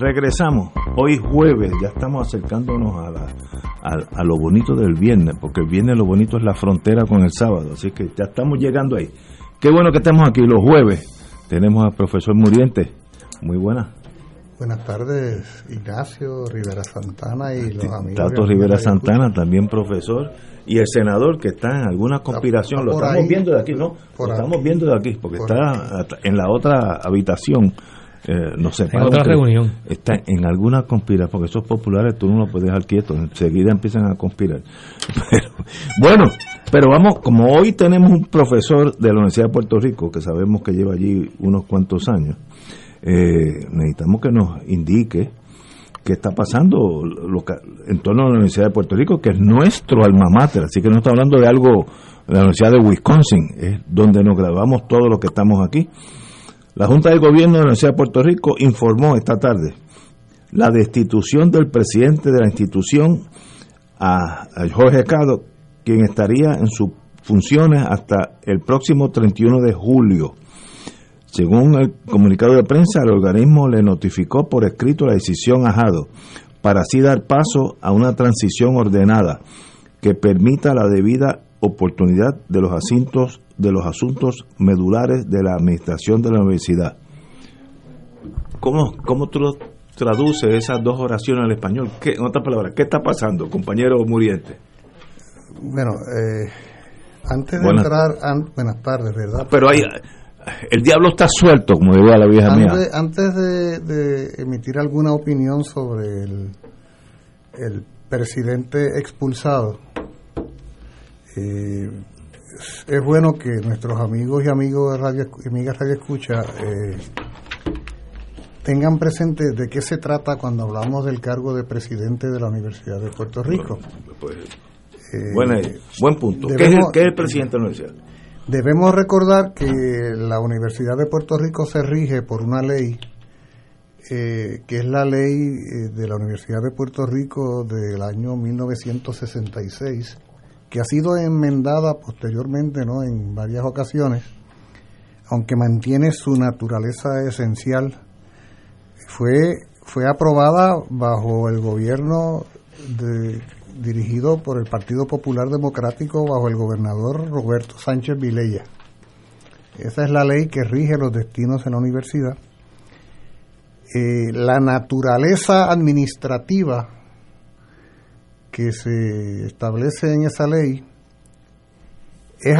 regresamos. Hoy jueves, ya estamos acercándonos a, la, a, a, lo bonito del viernes, porque el viernes lo bonito es la frontera con el sábado, así que ya estamos llegando ahí. Qué bueno que estemos aquí los jueves. Tenemos al profesor Muriente. Muy buena. Buenas tardes, Ignacio Rivera Santana y los amigos. Tato Rivera Santana, también profesor, y el senador que está en alguna conspiración, lo estamos ahí, viendo de aquí, ¿no? Lo estamos viendo de aquí, porque está en la otra habitación eh, no sé, en otra reunión. Está en alguna conspiración, porque esos populares tú no los puedes dejar quietos, enseguida empiezan a conspirar. Pero, bueno, pero vamos, como hoy tenemos un profesor de la Universidad de Puerto Rico, que sabemos que lleva allí unos cuantos años, eh, necesitamos que nos indique qué está pasando lo que, en torno a la Universidad de Puerto Rico, que es nuestro alma mater, así que no está hablando de algo de la Universidad de Wisconsin, es donde nos grabamos todos los que estamos aquí. La Junta de Gobierno de la Universidad de Puerto Rico informó esta tarde la destitución del presidente de la institución, a, Jorge Cado, quien estaría en sus funciones hasta el próximo 31 de julio. Según el comunicado de prensa, el organismo le notificó por escrito la decisión a Jado para así dar paso a una transición ordenada que permita la debida oportunidad de los asuntos de los asuntos medulares de la administración de la universidad. ¿Cómo, cómo tú lo traduces esas dos oraciones al español? ¿Qué, en otras palabras, ¿qué está pasando, compañero Muriente? Bueno, eh, antes de buenas, entrar, an, buenas tardes, ¿verdad? Pero ahí, el diablo está suelto, como diría la vieja antes, mía. Antes de, de, emitir alguna opinión sobre el, el presidente expulsado, eh, es bueno que nuestros amigos y amigos de Radio, amigas Radio Escucha eh, tengan presente de qué se trata cuando hablamos del cargo de presidente de la Universidad de Puerto Rico. Pues, eh, buena, buen punto. Debemos, ¿Qué, es el, ¿Qué, es el, presidente de la universidad? Debemos recordar que la Universidad de Puerto Rico se rige por una ley eh, que es la ley de la Universidad de Puerto Rico del año 1966 que ha sido enmendada posteriormente ¿no? en varias ocasiones, aunque mantiene su naturaleza esencial, fue, fue aprobada bajo el gobierno dirigido por el Partido Popular Democrático bajo el gobernador Roberto Sánchez Vilella. Esa es la ley que rige los destinos en la universidad. Eh, la naturaleza administrativa que se establece en esa ley es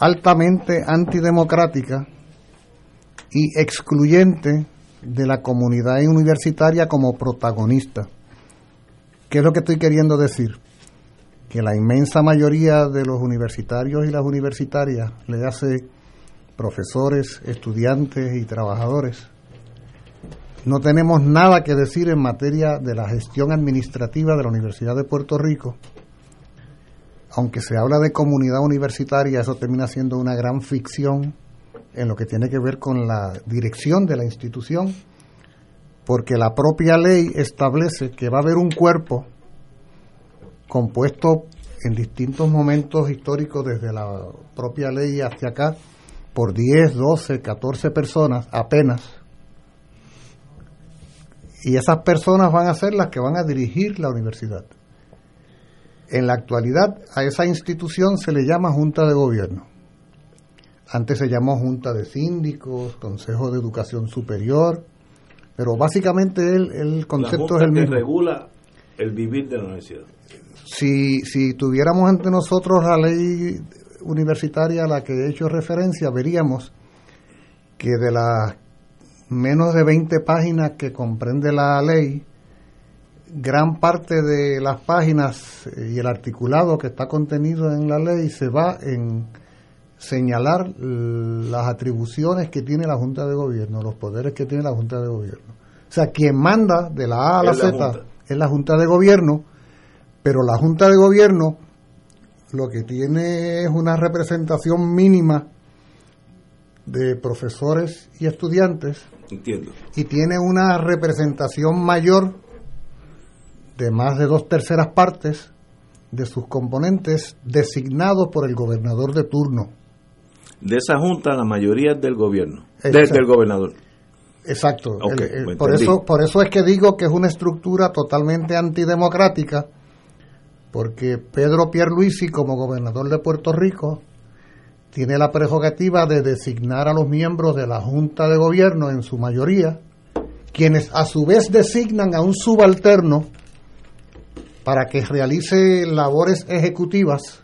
altamente antidemocrática y excluyente de la comunidad universitaria como protagonista. ¿Qué es lo que estoy queriendo decir? Que la inmensa mayoría de los universitarios y las universitarias, le hace profesores, estudiantes y trabajadores, no tenemos nada que decir en materia de la gestión administrativa de la Universidad de Puerto Rico. Aunque se habla de comunidad universitaria, eso termina siendo una gran ficción en lo que tiene que ver con la dirección de la institución, porque la propia ley establece que va a haber un cuerpo compuesto en distintos momentos históricos desde la propia ley hacia acá por 10, 12, 14 personas apenas y esas personas van a ser las que van a dirigir la universidad. En la actualidad a esa institución se le llama Junta de Gobierno. Antes se llamó Junta de Síndicos, Consejo de Educación Superior, Pero básicamente el, el concepto es el mismo. que regula el vivir de la universidad. Si, si tuviéramos ante nosotros la ley universitaria a la que he hecho referencia, veríamos que de las menos de 20 páginas que comprende la ley, gran parte de las páginas y el articulado que está contenido en la ley se va en señalar las atribuciones que tiene la Junta de Gobierno, los poderes que tiene la Junta de Gobierno. O sea, quien manda de la A a la Z es la Junta de Gobierno, pero la Junta de Gobierno lo que tiene es una representación mínima de profesores y estudiantes. Entiendo. Y tiene una representación mayor de más de dos terceras partes de sus componentes designados por el gobernador de turno. De esa junta la mayoría es del gobierno, desde el gobernador. Exacto. Por eso por eso es que digo que es una estructura totalmente antidemocrática porque Pedro Pierluisi como gobernador de Puerto Rico tiene la prerrogativa de designar a los miembros de la Junta de Gobierno en su mayoría, quienes a su vez designan a un subalterno para que realice labores ejecutivas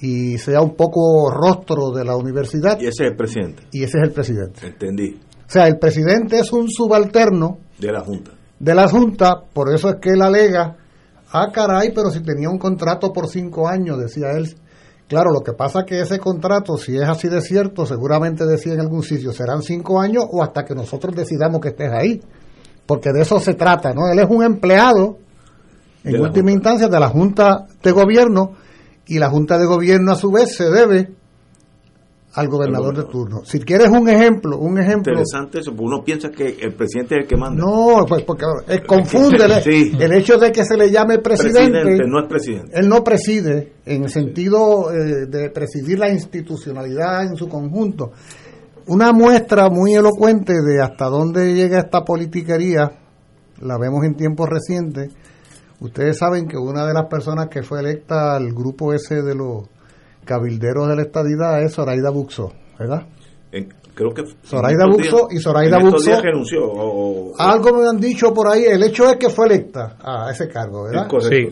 y sea un poco rostro de la universidad. Y ese es el presidente. Y ese es el presidente. Entendí. O sea, el presidente es un subalterno. De la Junta. De la Junta, por eso es que él alega, ah, caray, pero si tenía un contrato por cinco años, decía él. Claro, lo que pasa es que ese contrato, si es así de cierto, seguramente decía en algún sitio, serán cinco años o hasta que nosotros decidamos que estés ahí. Porque de eso se trata, ¿no? Él es un empleado en última instancia de la Junta de Gobierno y la Junta de Gobierno a su vez se debe al gobernador de turno. Si quieres un ejemplo, un ejemplo. Interesante eso, porque uno piensa que el presidente es el que manda. No, pues porque es confunde el hecho de que se le llame presidente. presidente no es presidente. Él no preside en el sentido eh, de presidir la institucionalidad en su conjunto. Una muestra muy elocuente de hasta dónde llega esta politiquería, la vemos en tiempos recientes, Ustedes saben que una de las personas que fue electa al grupo ese de los cabilderos de la estadidad es Zoraida Buxo, ¿verdad? creo que Zoraida Buxo y Zoraida Buxo renunció algo me han dicho por ahí el hecho es que fue electa a ese cargo verdad sí,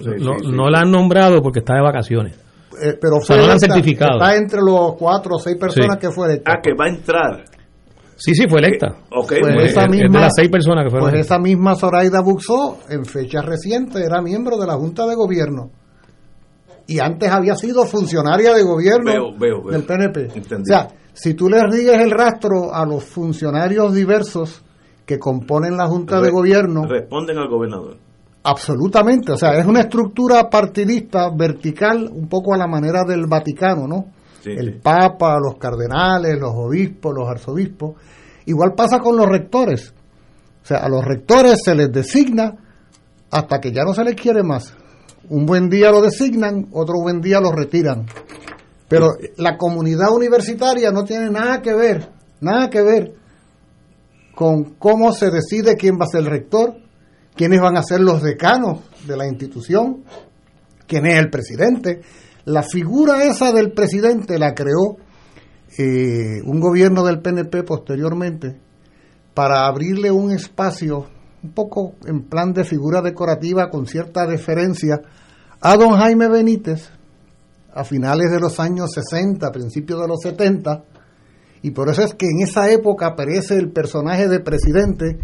no, la han nombrado porque está de vacaciones eh, pero fue no la han certificado está entre los cuatro o seis personas que fue electa ah que va a entrar Sí, sí, fue electa. Okay. Pues esa misma, de las seis personas que fueron. Pues esa misma Zoraida Buxó, en fecha reciente, era miembro de la Junta de Gobierno. Y antes había sido funcionaria de gobierno del PNP. O sea, si tú le rigues el rastro a los funcionarios diversos que componen la Junta de Gobierno. Responden al gobernador. Absolutamente. O sea, es una estructura partidista vertical, un poco a la manera del Vaticano, ¿no? el Papa, los cardenales, los obispos, los arzobispos. Igual pasa con los rectores. O sea, a los rectores se les designa hasta que ya no se les quiere más. Un buen día lo designan, otro buen día lo retiran. Pero la comunidad universitaria no tiene nada que ver, nada que ver con cómo se decide quién va a ser el rector, quiénes van a ser los decanos de la institución, quién es el presidente. La figura esa del presidente la creó eh, un gobierno del PNP posteriormente para abrirle un espacio un poco en plan de figura decorativa con cierta deferencia a don Jaime Benítez a finales de los años 60, principios de los 70, y por eso es que en esa época aparece el personaje de presidente,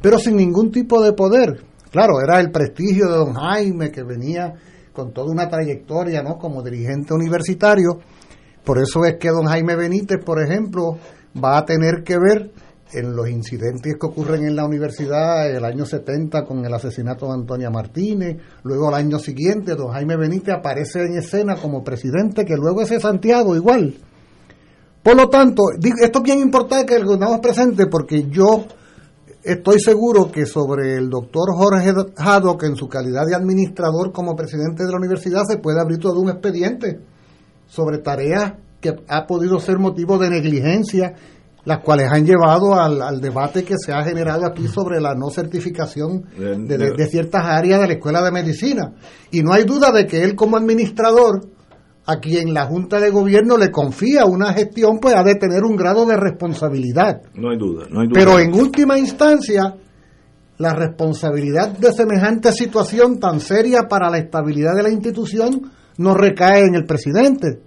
pero sin ningún tipo de poder. Claro, era el prestigio de don Jaime que venía con toda una trayectoria ¿no? como dirigente universitario. Por eso es que don Jaime Benítez, por ejemplo, va a tener que ver en los incidentes que ocurren en la universidad el año 70 con el asesinato de Antonia Martínez, luego el año siguiente don Jaime Benítez aparece en escena como presidente, que luego es de Santiago igual. Por lo tanto, esto es bien importante que lo tengamos presente porque yo Estoy seguro que sobre el doctor Jorge que en su calidad de administrador como presidente de la universidad se puede abrir todo un expediente sobre tareas que ha podido ser motivo de negligencia, las cuales han llevado al, debate que se ha generado aquí sobre la no certificación de, ciertas áreas de la escuela de medicina. Y no hay duda de que él como administrador a quien la Junta de Gobierno le confía una gestión, pues ha de tener un grado de responsabilidad. No hay duda, no hay duda. Pero en última instancia, la responsabilidad de semejante situación tan seria para la estabilidad de la institución no recae en el presidente.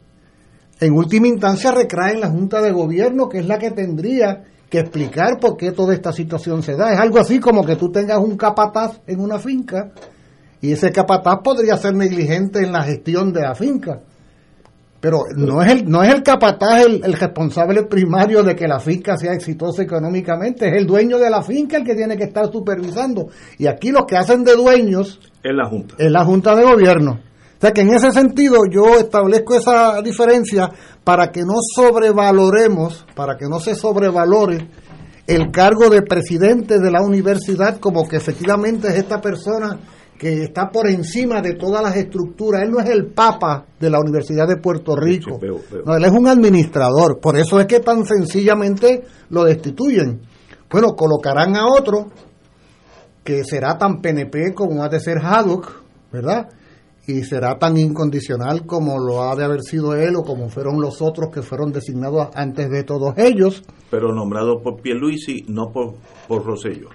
En última instancia recae en la Junta de Gobierno, que es la que tendría que explicar por qué toda esta situación se da. Es algo así como que tú tengas un capataz en una finca y ese capataz podría ser negligente en la gestión de la finca. Pero no es el, no es el capataz el, el, responsable primario de que la finca sea exitosa económicamente, es el dueño de la finca el que tiene que estar supervisando. Y aquí los que hacen de dueños es la Junta. Es la Junta de Gobierno. O sea que en ese sentido yo establezco esa diferencia para que no sobrevaloremos, para que no se sobrevalore el cargo de presidente de la universidad como que efectivamente es esta persona que está por encima de todas las estructuras. Él no es el papa de la Universidad de Puerto Rico. No, él es un administrador. Por eso es que tan sencillamente lo destituyen. Bueno, colocarán a otro que será tan PNP como ha de ser Haddock, ¿verdad? Y será tan incondicional como lo ha de haber sido él o como fueron los otros que fueron designados antes de todos ellos. Pero nombrado por Pierluisi, no por, por Rosello.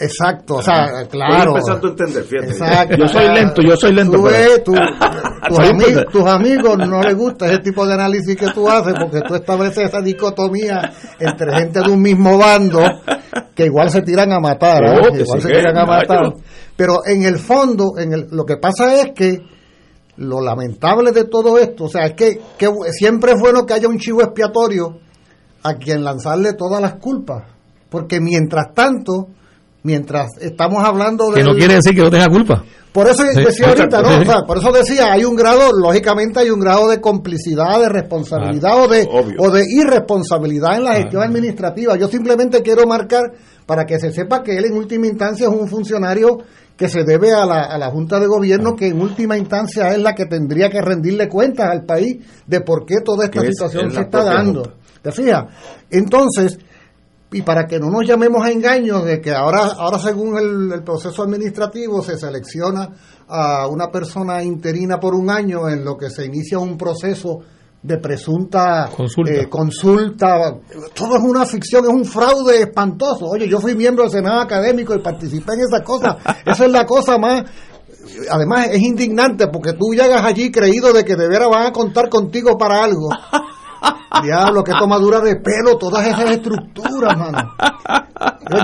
Exacto, o sea, claro. Estoy empezando a entender, fíjate. Exacto. Yo soy lento, yo soy lento. Tú ves, tú, tus, ami tus, amigos no les gusta ese tipo de análisis que tú haces porque tú estableces esa dicotomía entre gente de un mismo bando que igual se tiran a matar, ¿eh? Oh, igual se tiran a matar. Pero en el fondo, en el, lo que pasa es que lo lamentable de todo esto, o sea, es que, que siempre es bueno que haya un chivo expiatorio a quien lanzarle todas las culpas, porque mientras tanto mientras estamos hablando de que no quiere decir que no tenga culpa por eso sí, decía ahorita no o sea, por eso decía hay un grado lógicamente hay un grado de complicidad de responsabilidad ah, o de obvio. o de irresponsabilidad en la gestión ah, administrativa yo simplemente quiero marcar para que se sepa que él en última instancia es un funcionario que se debe a la, a la Junta de Gobierno, que en última instancia es la que tendría que rendirle cuentas al país de por qué toda esta situación es, se está dando. Junta. ¿Te fijas? Entonces, y para que no nos llamemos a engaños de que ahora, ahora según el, el, proceso administrativo se selecciona a una persona interina por un año en lo que se inicia un proceso de presunta consulta. Eh, consulta. Todo es una ficción, es un fraude espantoso. Oye, yo fui miembro del Senado académico y participé en esas cosas. Esa es la cosa más además es indignante porque tú llegas allí creído de que de veras van a contar contigo para algo. Diablo, qué tomadura de pelo, todas esas estructuras, mano.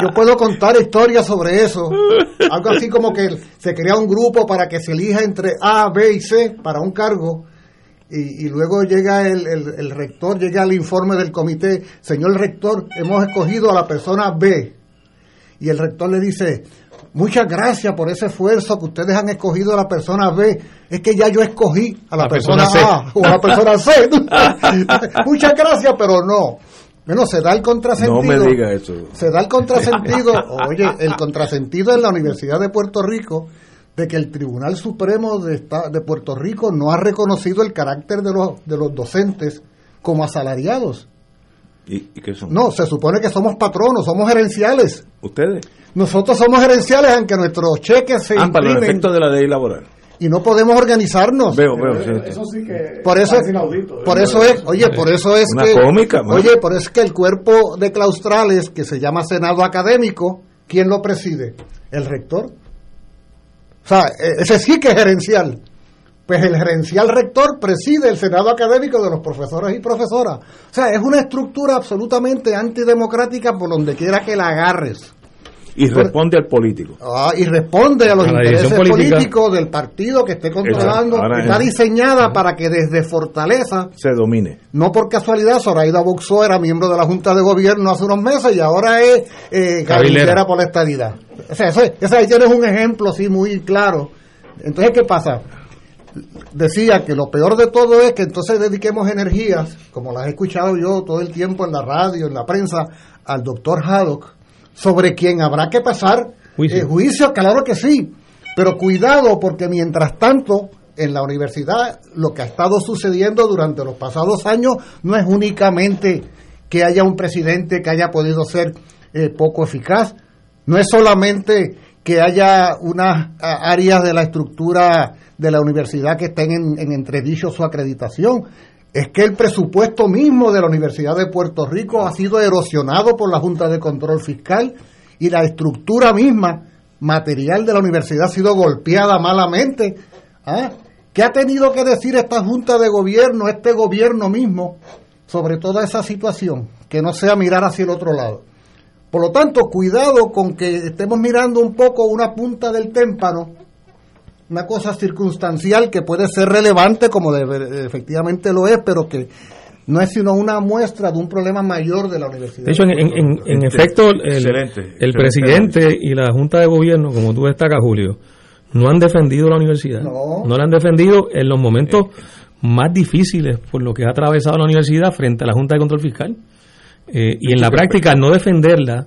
Yo puedo contar historias sobre eso. Algo así como que se crea un grupo para que se elija entre A, B y C para un cargo. Y, luego llega el, el, el, rector, llega el informe del comité, señor rector, hemos escogido a la persona B. Y el rector le dice, muchas gracias por ese esfuerzo que ustedes han escogido a la persona B. Es que ya yo escogí a la, la persona, persona A o a la persona C. muchas gracias, pero no. Bueno, se da el contrasentido. No me diga eso. Se da el contrasentido. Oye, el contrasentido en la Universidad de Puerto Rico de que el Tribunal Supremo de, de Puerto Rico no ha reconocido el carácter de los, de los docentes como asalariados. ¿Y, ¿Y, qué son? No, se supone que somos patronos, somos gerenciales. ¿Ustedes? Nosotros somos gerenciales aunque nuestros cheques se ah, para el efecto de la ley laboral. Y no podemos organizarnos. Veo, veo. Eso, eso sí que por eso, es, inaudito, por eso es, oye, por eso es Una que, cómica, oye, por eso es que el cuerpo de claustrales que se llama Senado Académico, ¿quién lo preside? El rector. O sea, ese sí que es gerencial. Pues el gerencial rector preside el Senado Académico de los profesores y profesoras. O sea, es una estructura absolutamente antidemocrática por donde quiera que la agarres. Y responde al político. Ah, y responde a los A intereses políticos del partido que esté controlando. Ahora Está es- diseñada para que desde Fortaleza, Se domine. no por casualidad, Zoraida Boxó era miembro de la Junta de Gobierno hace unos meses y ahora es eh, cabildera por la estadidad. O sea, eso, eso ahí tienes un ejemplo así muy claro. Entonces, ¿qué pasa? Decía que lo peor de todo es que entonces dediquemos energías, como las he escuchado yo todo el tiempo en la radio, en la prensa, al doctor Haddock, sobre quien habrá que pasar Juicio. eh, juicio, claro que sí, pero cuidado porque mientras tanto en la universidad lo que ha estado sucediendo durante los pasados años no es únicamente que haya un presidente que haya podido ser eh, poco eficaz, no es solamente que haya unas áreas de la estructura de la universidad que estén en, en entredicho su acreditación. Es que el presupuesto mismo de la Universidad de Puerto Rico ha sido erosionado por la Junta de Control Fiscal y la estructura misma material de la universidad ha sido golpeada malamente. ¿Ah? ¿Qué ha tenido que decir esta Junta de Gobierno, este gobierno mismo, sobre toda esa situación? Que no sea mirar hacia el otro lado. Por lo tanto, cuidado con que estemos mirando un poco una punta del témpano, una cosa circunstancial que puede ser relevante, como de, efectivamente lo es, pero que no es sino una muestra de un problema mayor de la universidad. De hecho, en, en, en efecto, el, excelente, el presidente y la Junta de Gobierno, como tú destacas, Julio, no han defendido la universidad. No, no la han defendido en los momentos más difíciles por lo que ha atravesado la universidad frente a la Junta de Control Fiscal. Eh, y en la práctica no defenderla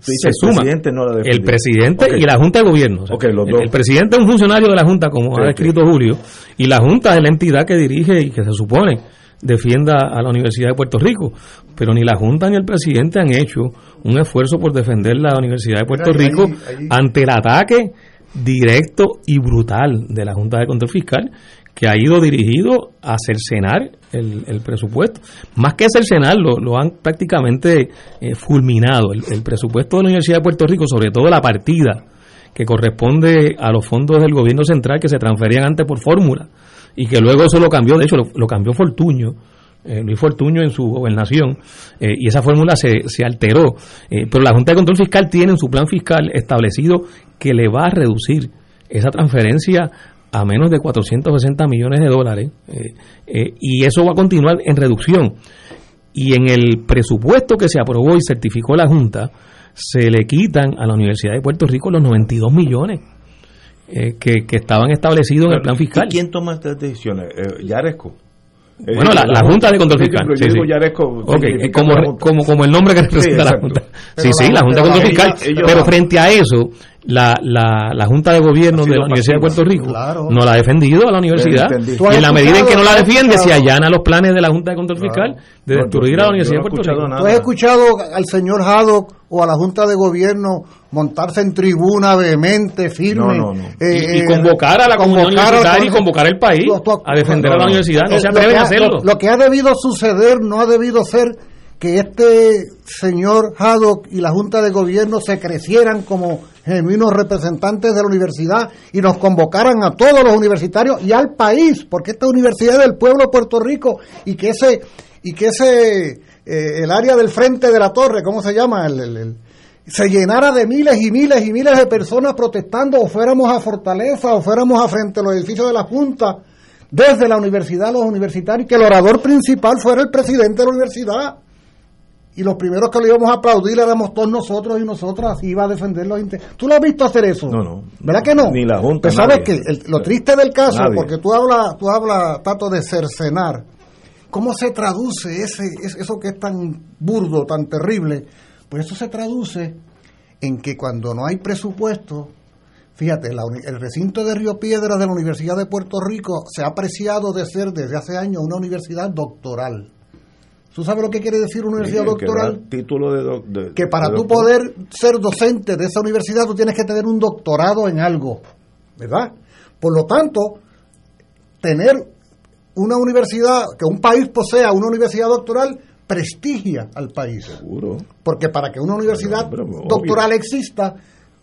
se suma el presidente, no la el presidente y la Junta de Gobierno. el, presidente es un funcionario de la Junta, como ha descrito Julio, y la Junta es la entidad que dirige y que se supone defienda a la Universidad de Puerto Rico. Pero ni la Junta ni el presidente han hecho un esfuerzo por defender la Universidad de Puerto Rico ante el ataque directo y brutal de la Junta de Control Fiscal que ha ido dirigido a cercenar el, presupuesto. Más que cercenarlo, lo han prácticamente eh, fulminado. El, presupuesto de la Universidad de Puerto Rico, sobre todo la partida que corresponde a los fondos del gobierno central que se transferían antes por fórmula y que luego eso lo cambió, de hecho lo, cambió Fortuño, eh, Luis Fortuño en su gobernación, eh, y esa fórmula se, se alteró. pero la Junta de Control Fiscal tiene en su plan fiscal establecido que le va a reducir esa transferencia a menos de 460 millones de dólares eh, eh, y eso va a continuar en reducción. Y en el presupuesto que se aprobó y certificó la Junta, se le quitan a la Universidad de Puerto Rico los 92 millones eh, que, estaban establecidos en el plan fiscal. ¿Y quién toma estas decisiones? ¿Yaresco? Bueno, la, Junta de Control Fiscal. Sí, sí. como, como, como el nombre que representa la Junta. Sí, sí, la Junta de Control Fiscal. pero frente a eso, la, la, la Junta de Gobierno de la Universidad de Puerto Rico no la ha defendido a la universidad. Y en la medida en que no la defiende, se allana los planes de la Junta de Control Fiscal de destruir a la Universidad de Puerto Rico. ¿Tú has escuchado al señor Haddock o a la Junta de Gobierno montarse en tribuna vehemente, firme? Eh, y, convocar a la comunidad universitaria y convocar al país a defender a la universidad. No se atreven a hacerlo. Lo, lo que ha debido suceder no ha debido ser que este señor Haddock y la Junta de Gobierno se crecieran como genuinos representantes de la universidad y nos convocaran a todos los universitarios y al país, porque esta universidad es del pueblo de Puerto Rico y que ese, y que ese eh, el área del frente de la torre, ¿cómo se llama? El, se llenara de miles y miles y miles de personas protestando o fuéramos a Fortaleza o fuéramos a frente a los edificios de la Junta desde la universidad, los universitarios, que el orador principal fuera el presidente de la universidad y los primeros que le íbamos a aplaudir éramos todos nosotros y nosotras y iba a defender los intereses. ¿Tú lo has visto hacer eso? No, no. ¿Verdad que no? Ni la Junta. Pues sabes que lo triste del caso, porque tú hablas, tú hablas, Tato, de cercenar, ¿cómo se traduce ese, eso que es tan burdo, tan terrible? Pues eso se traduce en que cuando no hay presupuesto, fíjate, el recinto de Río Piedras de la Universidad de Puerto Rico se ha apreciado de ser desde hace años una universidad doctoral ¿Tú sabes lo que quiere decir una universidad doctoral? título de, que para tú poder ser docente de esa universidad tú tienes que tener un doctorado en algo, ¿verdad? Por lo tanto, tener una universidad, que un país posea una universidad doctoral, prestigia al país. Seguro. Porque para que una universidad doctoral exista,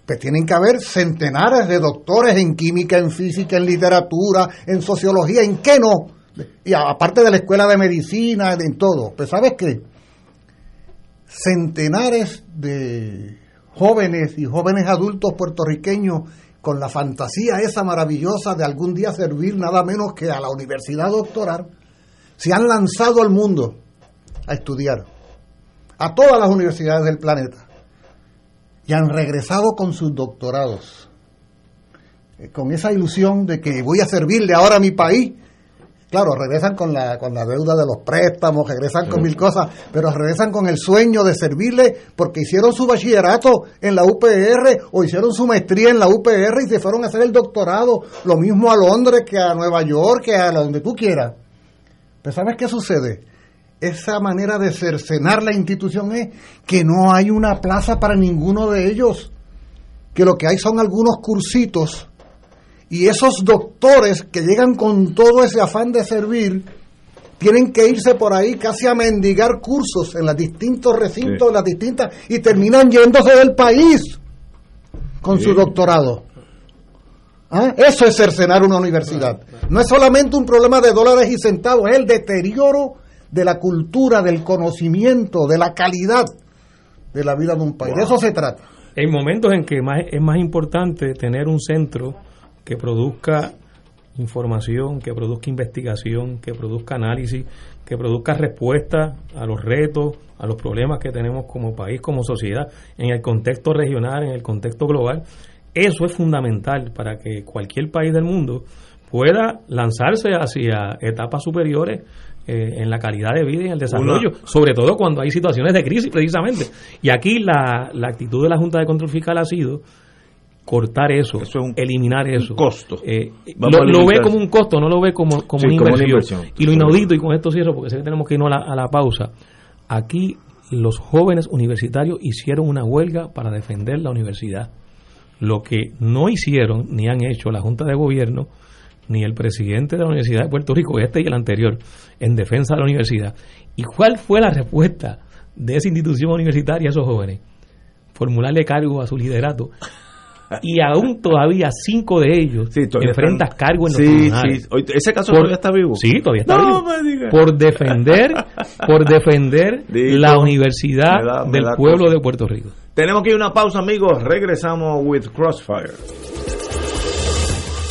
pues tienen que haber centenares de doctores en química, en física, en literatura, en sociología, ¿en qué no? y aparte de la escuela de medicina, en todo. Pues sabes qué, centenares de jóvenes y jóvenes adultos puertorriqueños con la fantasía esa maravillosa de algún día servir nada menos que a la universidad doctoral, se han lanzado al mundo a estudiar, a todas las universidades del planeta, y han regresado con sus doctorados, eh, con esa ilusión de que voy a servirle ahora a mi país Claro, regresan con la, con la deuda de los préstamos, regresan con mil cosas, pero regresan con el sueño de servirle porque hicieron su bachillerato en la UPR o hicieron su maestría en la UPR y se fueron a hacer el doctorado, lo mismo a Londres que a Nueva York, que a donde tú quieras. Pero ¿sabes qué sucede? Esa manera de cercenar la institución es que no hay una plaza para ninguno de ellos, que lo que hay son algunos cursitos Y esos doctores que llegan con todo ese afán de servir, tienen que irse por ahí casi a mendigar cursos en los distintos recintos, en las distintas, y terminan yéndose del país con su doctorado. ¿Ah? Eso es cercenar una universidad. No es solamente un problema de dólares y centavos, es el deterioro de la cultura, del conocimiento, de la calidad de la vida de un país. De eso se trata. En momentos en que es más importante tener un centro que produzca información, que produzca investigación, que produzca análisis, que produzca respuesta a los retos, a los problemas que tenemos como país, como sociedad, en el contexto regional, en el contexto global. Eso es fundamental para que cualquier país del mundo pueda lanzarse hacia etapas superiores eh, en la calidad de vida y en el desarrollo, sobre todo cuando hay situaciones de crisis precisamente. Y aquí la, la actitud de la Junta de Control Fiscal ha sido cortar eso, eliminar eso. costo. Eh, lo, ve como un costo, no lo ve como, como, una, inversión. Y lo inaudito, y con esto cierro porque sé que tenemos que irnos a la, a la pausa. Aquí los jóvenes universitarios hicieron una huelga para defender la universidad. Lo que no hicieron ni han hecho la Junta de Gobierno ni el presidente de la Universidad de Puerto Rico, este y el anterior, en defensa de la universidad. ¿Y cuál fue la respuesta de esa institución universitaria a esos jóvenes? Formularle cargo a su liderato y aún todavía cinco de ellos sí, enfrentan cargo en los tribunales. ¿Ese caso todavía está vivo? Sí, todavía está vivo. Por defender, por defender la universidad del pueblo de Puerto Rico. Tenemos que ir a una pausa, amigos. Regresamos with Crossfire.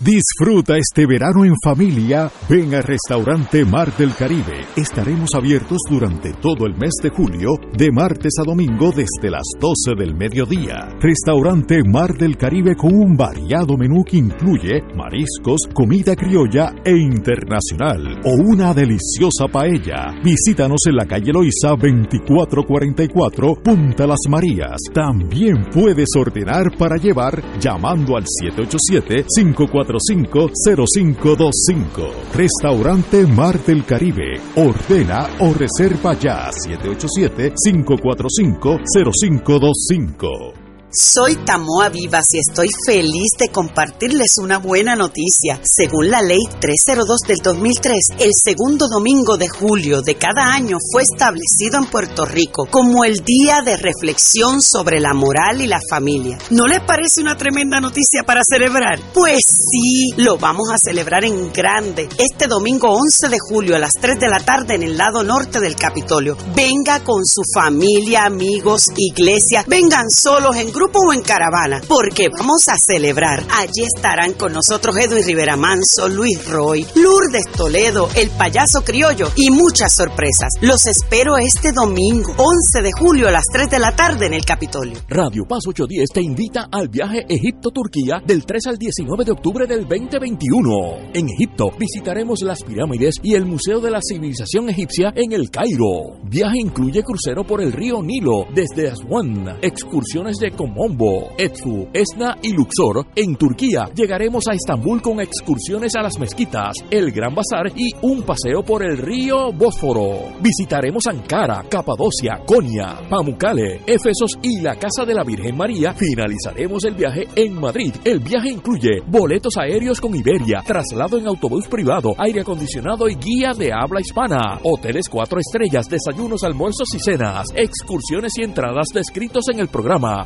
Disfruta este verano en familia. Ven al restaurante Mar del Caribe. Estaremos abiertos durante todo el mes de julio, de martes a domingo desde las 12 del mediodía. Restaurante Mar del Caribe con un variado menú que incluye mariscos, comida criolla e internacional o una deliciosa paella. Visítanos en la calle Loiza 2444, Punta Las Marías. También puedes ordenar para llevar llamando al 787 54 0525 Restaurante Mar del Caribe. Ordena o reserva ya 787-545-0525. Soy Tamoa Vivas y estoy feliz de compartirles una buena noticia. Según la ley 302 del 2003, el segundo domingo de julio de cada año fue establecido en Puerto Rico como el día de reflexión sobre la moral y la familia. ¿No les parece una tremenda noticia para celebrar? Pues sí, lo vamos a celebrar en grande este domingo 11 de julio a las 3 de la tarde en el lado norte del Capitolio. Venga con su familia, amigos, iglesia, vengan solos en grupo o en caravana, porque vamos a celebrar. Allí estarán con nosotros Edwin Rivera Manso, Luis Roy, Lourdes Toledo, el payaso criollo y muchas sorpresas. Los espero este domingo, 11 de julio a las 3 de la tarde en el Capitolio. Radio Paz 810 te invita al viaje Egipto-Turquía del 3 al 19 de octubre del 2021. En Egipto visitaremos las pirámides y el Museo de la Civilización Egipcia en el Cairo. Viaje incluye crucero por el río Nilo desde Aswan, excursiones de Mombo, Etfu, Esna y Luxor, en Turquía llegaremos a Estambul con excursiones a las mezquitas, el Gran Bazar y un paseo por el río Bósforo. Visitaremos Ankara, Capadocia, Konya, Pamukkale, Efesos y la Casa de la Virgen María. Finalizaremos el viaje en Madrid. El viaje incluye boletos aéreos con Iberia, traslado en autobús privado, aire acondicionado y guía de habla hispana, hoteles cuatro estrellas, desayunos, almuerzos y cenas, excursiones y entradas descritos en el programa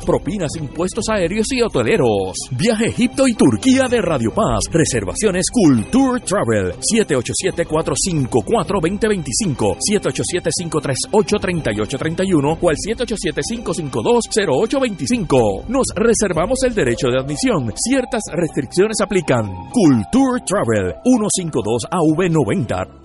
impuestos aéreos y hoteleros. Viaje a Egipto y Turquía de Radio Paz. Reservaciones Culture Travel. 787-454-2025. 787-538-3831 o al 787-552-0825. Nos reservamos el derecho de admisión. Ciertas restricciones aplican. Culture Travel 152 AV90.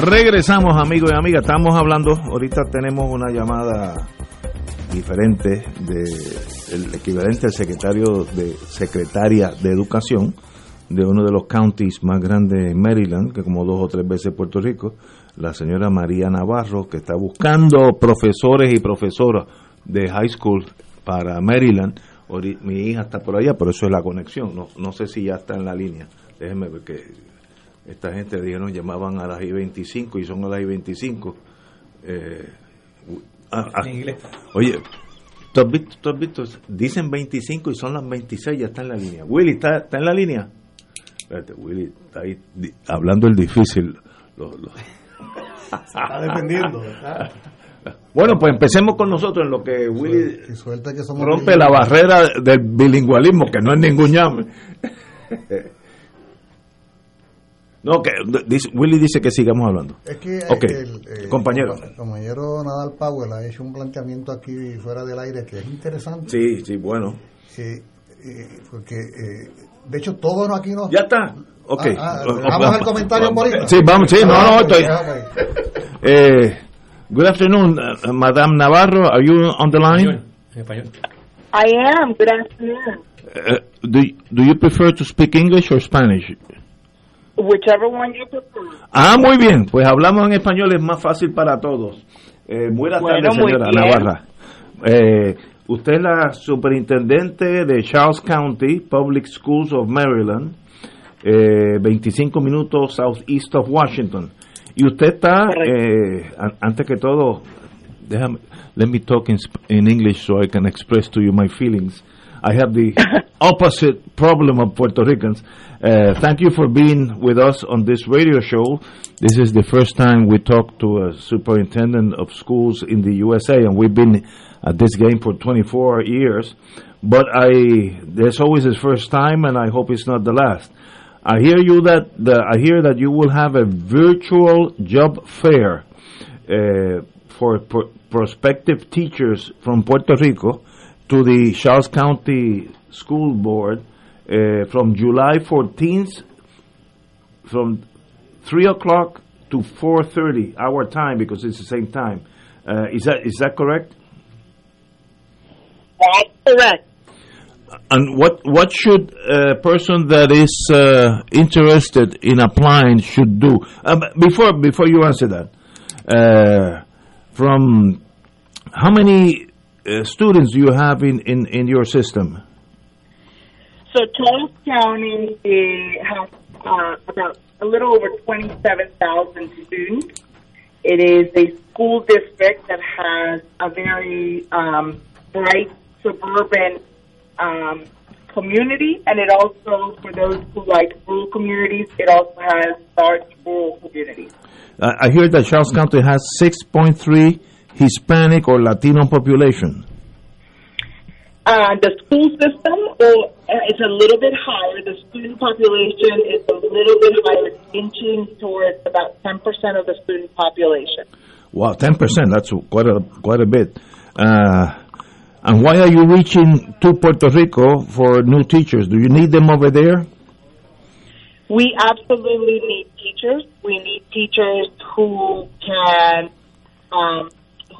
Regresamos, amigos y amigas. Estamos hablando, ahorita tenemos una llamada diferente del equivalente al secretario de secretaria de educación de uno de los counties más grandes en Maryland, que como dos o tres veces Puerto Rico, la señora María Navarro, que está buscando profesores y profesoras de high school para Maryland. Mi hija está por allá, por eso es la conexión. No, no sé si ya está en la línea. Déjeme ver que esta gente dijeron llamaban a las I-25 y son a las I-25. Eh, ah, ah. oye, ¿tú has, visto, Dicen 25 y son las 26, ya está en la línea. Willy, ¿está, está en la línea? Espérate, Willy está ahí hablando el difícil. está defendiendo, Bueno, pues empecemos con nosotros en lo que Willy rompe la barrera del bilingüismo, que no es ningún llame. No, que Willy dice que sigamos hablando. Es que el, eh, compañero. El compañero Nadal Powell ha hecho un planteamiento aquí fuera del aire que es interesante. Sí, sí, bueno. Sí, porque eh, de hecho todo aquí nos... Ya está. Ok. Ah, ah, vamos al comentario por Sí, vamos, sí, no, no, estoy... Eh, good afternoon, uh, Madame Navarro. Are you on the line? I am. Good afternoon. Uh, do, do you prefer to speak English or Spanish? Whichever one you prefer. Ah, muy bien. Pues hablamos en español, es más fácil para todos. Eh, buenas tardes, señora Navarra. Eh, usted es la superintendente de Charles County Public Schools of Maryland, eh, 25 minutos southeast of Washington. Y usted está, eh, antes que todo, déjame, let me talk in, in English so I can express to you my feelings. I have the opposite problem of Puerto Ricans. Uh, thank you for being with us on this radio show. This is the first time we talk to a superintendent of schools in the USA, and we've been at this game for 24 years. But I, there's always a first time, and I hope it's not the last. I hear you that the, I hear that you will have a virtual job fair uh, for prospective teachers from Puerto Rico to the Charles County School Board uh, from July 14th from 3 o'clock to 4.30 our time because it's the same time. Uh, is, that, is that correct? That's correct. And what what should a person that is uh, interested in applying should do? Um, before before you answer that, uh, from how many uh, students you have in, in, in your system? So Charles County has uh, about a little over 27,000 students. It is a school district that has a very um, bright suburban um, community, and it also, for those who like rural communities, it also has large rural communities. Uh, I hear that Charles County has 6.3 Hispanic or Latino population? Uh, the school system well, is a little bit higher. The student population is a little bit higher, inching towards about 10% of the student population. Wow, 10%, that's quite a, quite a bit. Uh, and why are you reaching to Puerto Rico for new teachers? Do you need them over there? We absolutely need teachers. We need teachers who can um,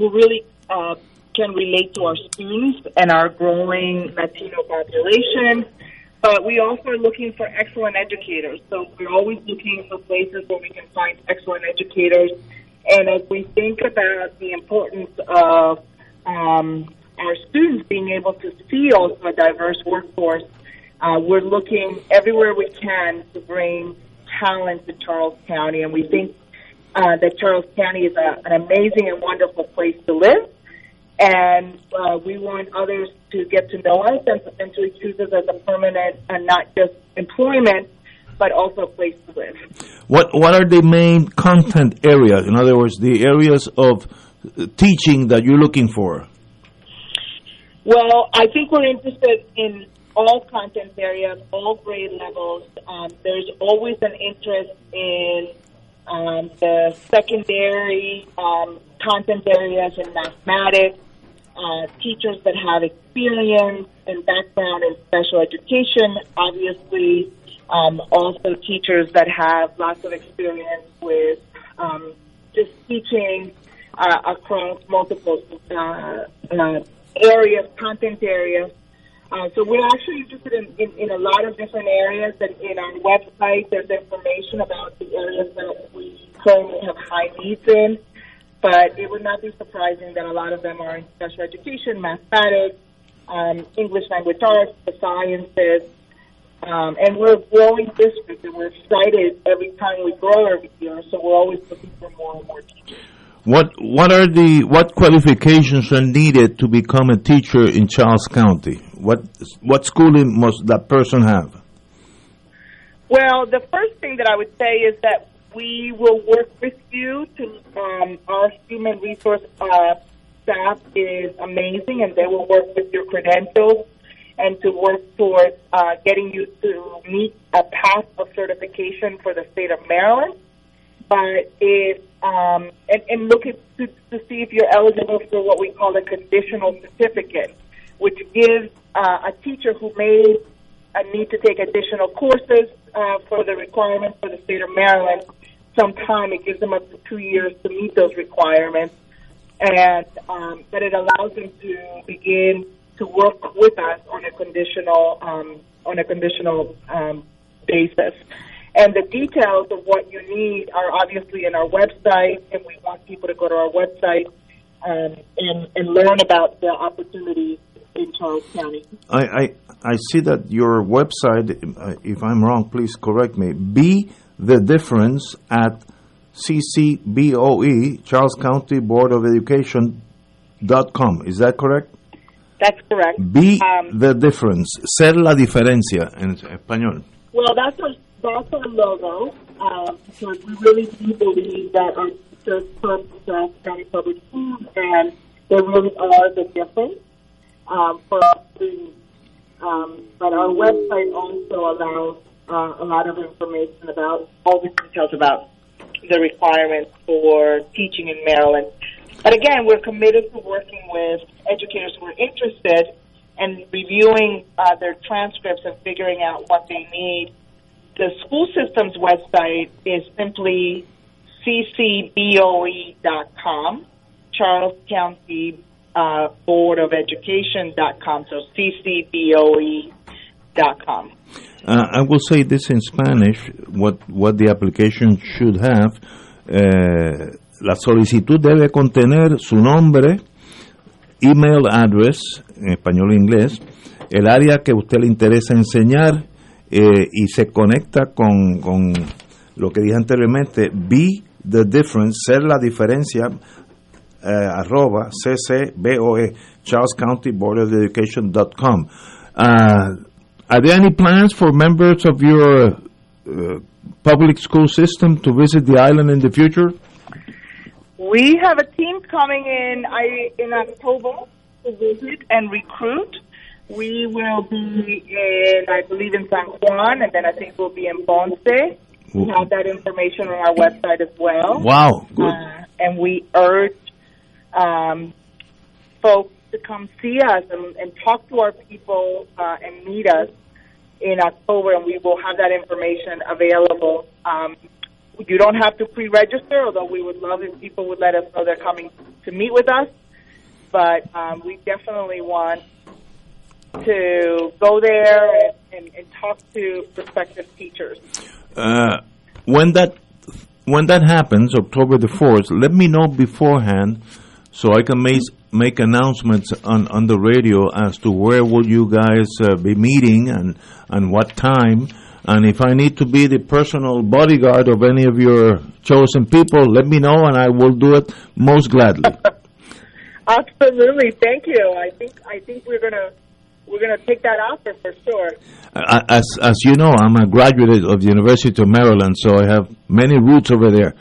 who really uh, can relate to our students and our growing Latino population. But we also are looking for excellent educators. So we're always looking for places where we can find excellent educators. And as we think about the importance of um, our students being able to see also a diverse workforce, uh, we're looking everywhere we can to bring talent to Charles County. And we think uh, that Charles County is a, an amazing and wonderful place to live. And uh, we want others to get to know us and potentially choose us as a permanent and not just employment, but also a place to live. What What are the main content areas? In other words, the areas of teaching that you're looking for. Well, I think we're interested in all content areas, all grade levels. Um, there's always an interest in um, the secondary um, content areas in mathematics, uh, teachers that have experience and background in special education, obviously, um, also teachers that have lots of experience with um, just teaching uh, across multiple uh, uh, areas, content areas. Uh, so we're actually interested in, in, in, a lot of different areas. And in our website, there's information about the areas that we currently have high needs in. But it would not be surprising that a lot of them are in special education, mathematics, um, English language arts, the sciences, um, and we're a growing district, and we're excited every time we grow every year. So we're always looking for more and more teachers. What what are the what qualifications are needed to become a teacher in Charles County? What what schooling must that person have? Well, the first thing that I would say is that we will work with you to um, our human resource uh, staff is amazing, and they will work with your credentials and to work towards uh, getting you to meet a path of certification for the state of Maryland. But it um, and, and look at, to, to see if you're eligible for what we call a conditional certificate, which gives uh, a teacher who may uh, need to take additional courses uh, for the requirements for the state of Maryland some time. It gives them up to two years to meet those requirements, and um, but it allows them to begin to work with us on a conditional um, on a conditional um, basis. And the details of what you need are obviously in our website, and we want people to go to our website um, and, and learn about the opportunities in Charles County. I, I, I see that your website, uh, if I'm wrong, please correct me. Be the difference at CCBOE, Charles County Board of Education dot com. Is that correct? That's correct. Be um, the difference. Ser la diferencia en español. Well, that's our that's our logo um, because we really do believe that our teachers come from County Public Schools and they really are the difference um, for our students. Um, but our website also allows uh, a lot of information about all the details about the requirements for teaching in Maryland. But again, we're committed to working with educators who are interested and reviewing uh, their transcripts and figuring out what they need the school system's website is simply ccboe.com, Charles County uh, Board of Education.com, so ccboe.com. Uh, I will say this in Spanish, what, what the application should have. Uh, la solicitud debe contener su nombre, email address, en español e inglés, el área que usted le interesa enseñar, eh, y se conecta con, con lo que dije anteriormente, be the difference, ser la diferencia, arroba ccboe, Charles County Board of Education.com. Uh, are there any plans for members of your uh, public school system to visit the island in the future? We have a team coming in I, in October to visit and recruit. We will be in, I believe, in San Juan, and then I think we'll be in Ponce. We have that information on our website as well. Wow, good. Uh, and we urge um, folks to come see us and, and talk to our people uh, and meet us in October, and we will have that information available. Um, you don't have to pre-register, although we would love if people would let us know they're coming to meet with us. But um, we definitely want to go there and, and, and talk to prospective teachers. Uh, when that when that happens, October the fourth, let me know beforehand so I can make make announcements on, on the radio as to where will you guys uh, be meeting and and what time. And if I need to be the personal bodyguard of any of your chosen people, let me know and I will do it most gladly. Absolutely, thank you. I think I think we're gonna we're going to take that offer for sure. As as you know, I'm a graduate of the University of Maryland, so I have many roots over there.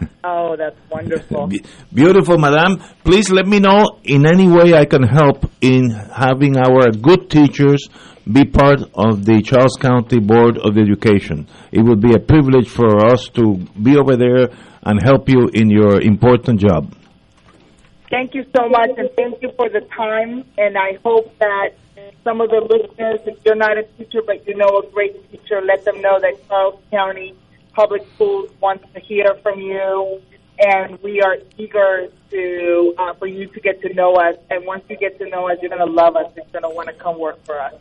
Oh, that's wonderful. Beautiful, madam. Please let me know in any way I can help in having our good teachers be part of the Charles County Board of Education. It would be a privilege for us to be over there and help you in your important job. Thank you so much, and thank you for the time. And I hope that some of the listeners, if you're not a teacher but you know a great teacher, let them know that Charles County public schools wants to hear from you, and we are eager to uh, for you to get to know us. And once you get to know us, you're going to love us. You're going to want to come work for us.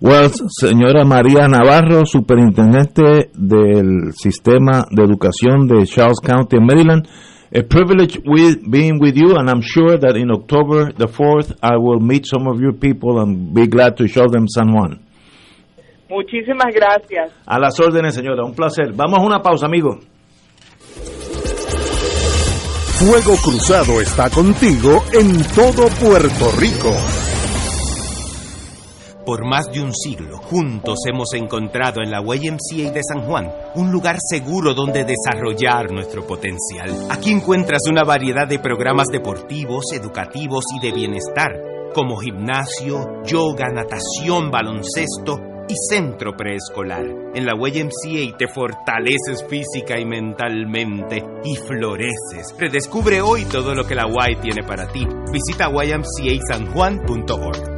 Well, señora María Navarro, superintendente del sistema de educación de Charles County Maryland. A privilege with being with you, and I'm sure that in October the 4th I will meet some of your people and be glad to show them San Juan. Muchísimas gracias. A las órdenes, señora, un placer. Vamos a una pausa, amigo. Fuego Cruzado está contigo en todo Puerto Rico. Por más de un siglo, juntos hemos encontrado en la YMCA de San Juan un lugar seguro donde desarrollar nuestro potencial. Aquí encuentras una variedad de programas deportivos, educativos y de bienestar, como gimnasio, yoga, natación, baloncesto y centro preescolar. En la YMCA te fortaleces física y mentalmente y floreces. Redescubre hoy todo lo que la Y tiene para ti. Visita ymcasanjuan.org.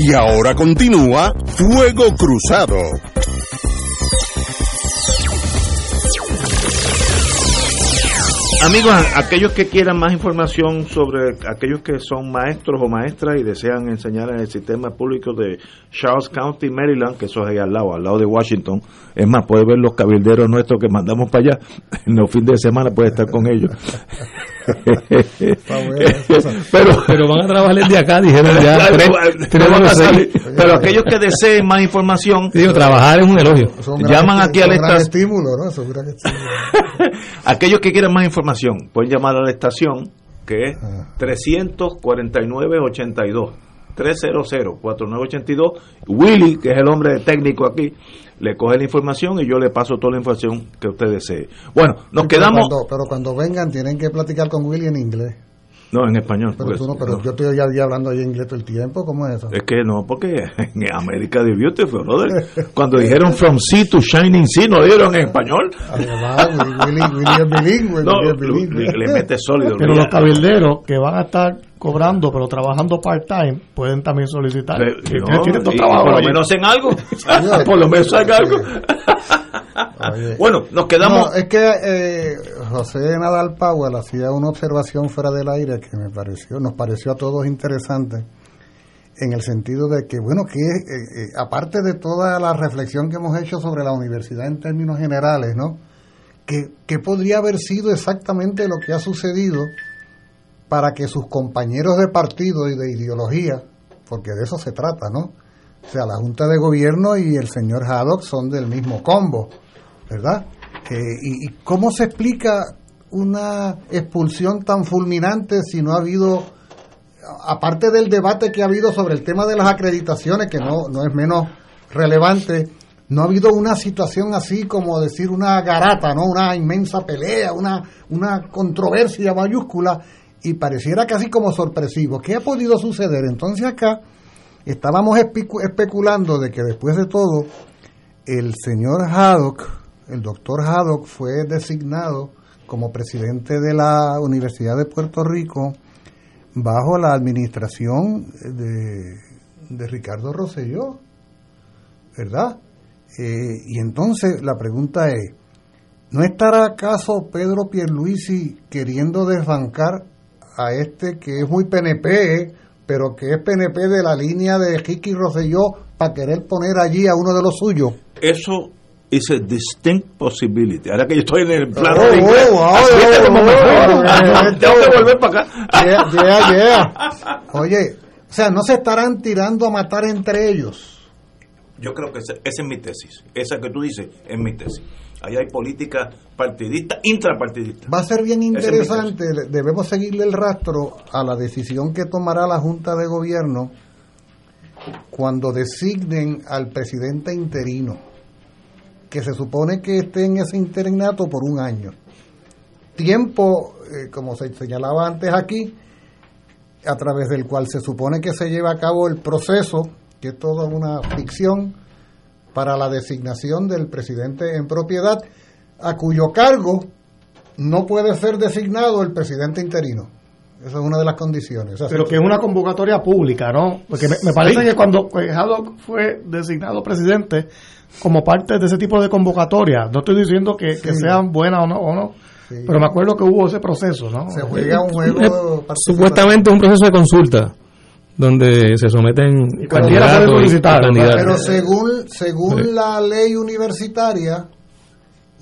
Y ahora continúa Fuego Cruzado. Amigos, aquellos que quieran más información sobre aquellos que son maestros o maestras y desean enseñar en el sistema público de Charles County, Maryland, que eso es ahí al lado, al lado de Washington. Es más, puede ver los cabilderos nuestros que mandamos para allá. En los fines de semana puede estar con ellos. pero, pero van a trabajar de acá, dijeron ya. pero aquellos que deseen más información, digo, trabajar es un elogio. Llaman aquí al estación. aquellos que quieran más información, pueden llamar a la estación que es 349-82. 300-4982. Willy, que es el hombre técnico aquí, le coge la información y yo le paso toda la información que usted desee. Bueno, nos quedamos... Pero cuando, vengan tienen que platicar con Willy en inglés. No, en español. Pero, tú no, pero yo estoy ya, hablando ahí en inglés todo el tiempo, ¿cómo es eso? Es que no, porque en América de Beautiful, brother, cuando dijeron From Sea to Shining Sea, ¿no dieron en español? Willy, Willy, es bilingüe, no, Le mete sólido. Pero los cabilderos que van a estar cobrando, pero trabajando part-time, pueden también solicitar. por lo menos en algo. por lo menos en algo. Bueno, nos quedamos. es que eh, José Nadal Powell hacía una observación fuera del aire que me pareció, nos pareció a todos interesante, en el sentido de que, bueno, que eh, eh, aparte de toda la reflexión que hemos hecho sobre la universidad en términos generales, ¿no? Que, que podría haber sido exactamente lo que ha sucedido para que sus compañeros de partido y de ideología, porque de eso se trata, ¿no? O sea, la Junta de Gobierno y el señor Haddock son del mismo combo. ¿Verdad? y, ¿Y cómo se explica una expulsión tan fulminante si no ha habido, aparte del debate que ha habido sobre el tema de las acreditaciones, que no, no es menos relevante, no ha habido una situación así como decir una garata, ¿no? Una inmensa pelea, una, una controversia mayúscula y pareciera casi como sorpresivo. ¿Qué ha podido suceder? Entonces acá estábamos especulando de que después de todo el señor Haddock, el doctor Haddock fue designado como presidente de la Universidad de Puerto Rico bajo la administración de, de Ricardo Rosselló, ¿verdad? Eh, y entonces la pregunta es, ¿no estará acaso Pedro Pierluisi queriendo desbancar a este que es muy PNP, pero que es PNP de la línea de Ricky Rosselló para querer poner allí a uno de los suyos? Eso es a distinct possibility. Ahora que yo estoy en el plano de inglés, tengo que volver para acá. Oye, o sea, no se estarán tirando a matar entre ellos yo creo que esa, es mi tesis. Esa que tú dices es mi tesis. Ahí hay política partidista, intrapartidista. Va a ser bien interesante, debemos seguirle el rastro a la decisión que tomará la Junta de Gobierno cuando designen al presidente interino, que se supone que esté en ese interinato por un año. Tiempo, eh, como se señalaba antes aquí, a través del cual se supone que se lleva a cabo el proceso que es toda una ficción para la designación del presidente en propiedad, a cuyo cargo no puede ser designado el presidente interino. Esa es una de las condiciones. Pero que es una convocatoria pública, ¿no? Porque me, parece que cuando Haddock fue designado presidente, como parte de ese tipo de convocatoria, no estoy diciendo que, sean buenas o no, o no pero me acuerdo que hubo ese proceso, ¿no? Se juega un juego. Supuestamente un proceso de consulta donde se someten candidatos, Pero según, según la ley universitaria,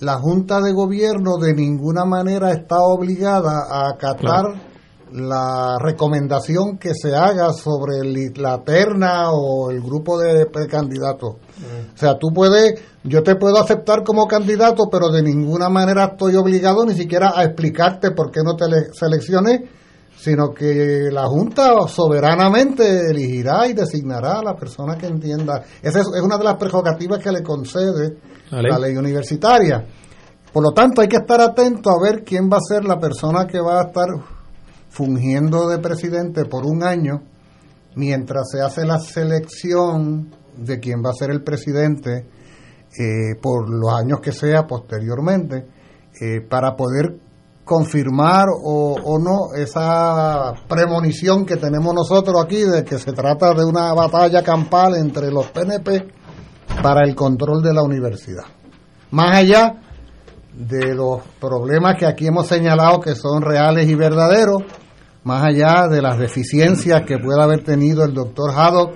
la Junta de Gobierno de ninguna manera está obligada a acatar la recomendación que se haga sobre la terna o el grupo de precandidatos. Mm. O sea, tú puedes, yo te puedo aceptar como candidato, pero de ninguna manera estoy obligado ni siquiera a explicarte por qué no te seleccioné sino que la Junta soberanamente elegirá y designará a la persona que entienda. Esa es, una de las prerrogativas que le concede la ley. universitaria. Por lo tanto, hay que estar atento a ver quién va a ser la persona que va a estar fungiendo de presidente por un año mientras se hace la selección de quién va a ser el presidente eh, por los años que sea posteriormente, eh, para poder confirmar o, o, no esa premonición que tenemos nosotros aquí de que se trata de una batalla campal entre los PNP para el control de la universidad. Más allá de los problemas que aquí hemos señalado que son reales y verdaderos, más allá de las deficiencias que pueda haber tenido el doctor Haddock,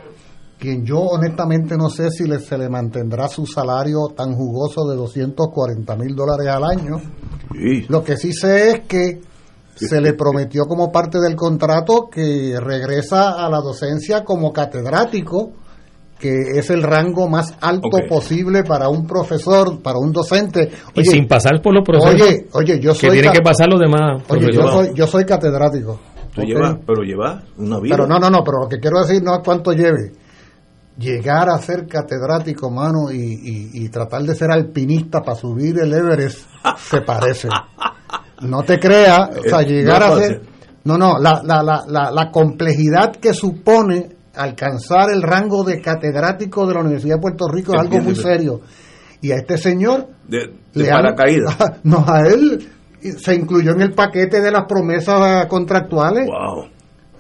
quien yo honestamente no sé si le, se le mantendrá su salario tan jugoso de 240 mil dólares al año, lo que sí sé es que se le prometió como parte del contrato que regresa a la docencia como catedrático, que es el rango más alto posible para un profesor, para un docente. y sin pasar por los profesores. Oye, oye, yo soy. Que tiene que pasar los demás. Oye, yo soy, yo soy catedrático. Pero lleva una vida. Pero no, no, no, pero lo que quiero decir no es cuánto lleve llegar a ser catedrático, mano, y, tratar de ser alpinista para subir el Everest se parece. No te creas, o sea, eh, llegar a ser... No, no, la, la, la, la, complejidad que supone alcanzar el rango de catedrático de la Universidad de Puerto Rico es algo muy serio. Y a este señor... De, de paracaídas. no, a él se incluyó en el paquete de las promesas contractuales. Wow.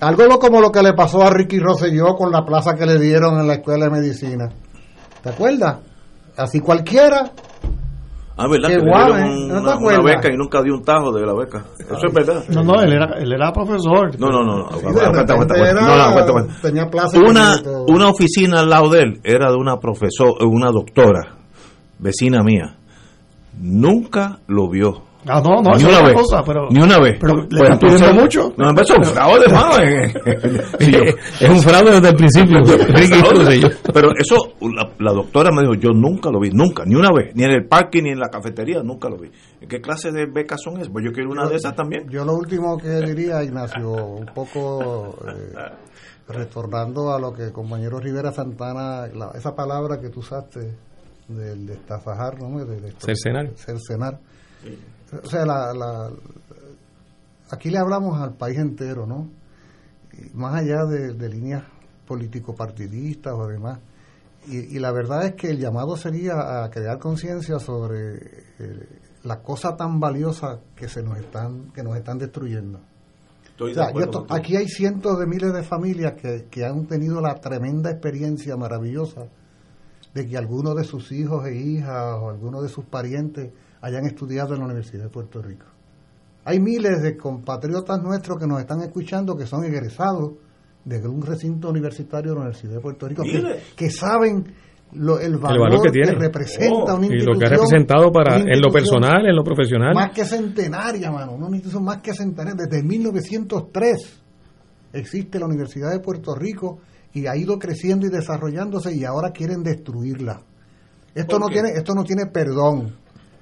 Algo como lo que le pasó a Ricky Rosselló con la plaza que le dieron en la escuela de medicina. ¿Te acuerdas? Así cualquiera. Ah, ¿verdad? Que ¿No te una, beca y nunca dio un tajo de la beca. Eso es verdad. No, no, él era, él era profesor. No, no, no. no, tenía plaza una, una oficina al lado de él era de una profesora, una doctora, vecina mía. Nunca lo vio Ah, no, no, ni una vez. Cosa, pero, ni una vez. Pero le pues, pidiendo mucho. No, es un fraude, es un fraude desde el principio. pero eso, la, la, doctora me dijo, yo nunca lo vi, nunca, ni una vez, ni en el parque, ni en la cafetería, nunca lo vi. ¿Qué clase de becas son esas? Pues yo quiero una de esas también. Yo lo último que diría, Ignacio, un poco eh, retornando a lo que el compañero Rivera Santana, esa palabra que tú usaste del de estafajar, ¿no? De, cercenar. Cercenar. O sea, la, aquí le hablamos al país entero, ¿no? más allá de, líneas político-partidistas o demás. Y, la verdad es que el llamado sería a crear conciencia sobre eh, la cosa tan valiosa que se nos están que nos están destruyendo. aquí hay cientos de miles de familias que, que han tenido la tremenda experiencia maravillosa de que algunos de sus hijos e hijas o algunos de sus parientes hayan estudiado en la Universidad de Puerto Rico. Hay miles de compatriotas nuestros que nos están escuchando que son egresados de un recinto universitario de la Universidad de Puerto Rico que, saben lo, el, valor que, representa oh, una institución. Y lo que ha representado para, en lo personal, en lo profesional. Más que centenaria, mano. Una institución más que centenaria. Desde 1903 existe la Universidad de Puerto Rico y ha ido creciendo y desarrollándose y ahora quieren destruirla. Esto no tiene esto no tiene perdón.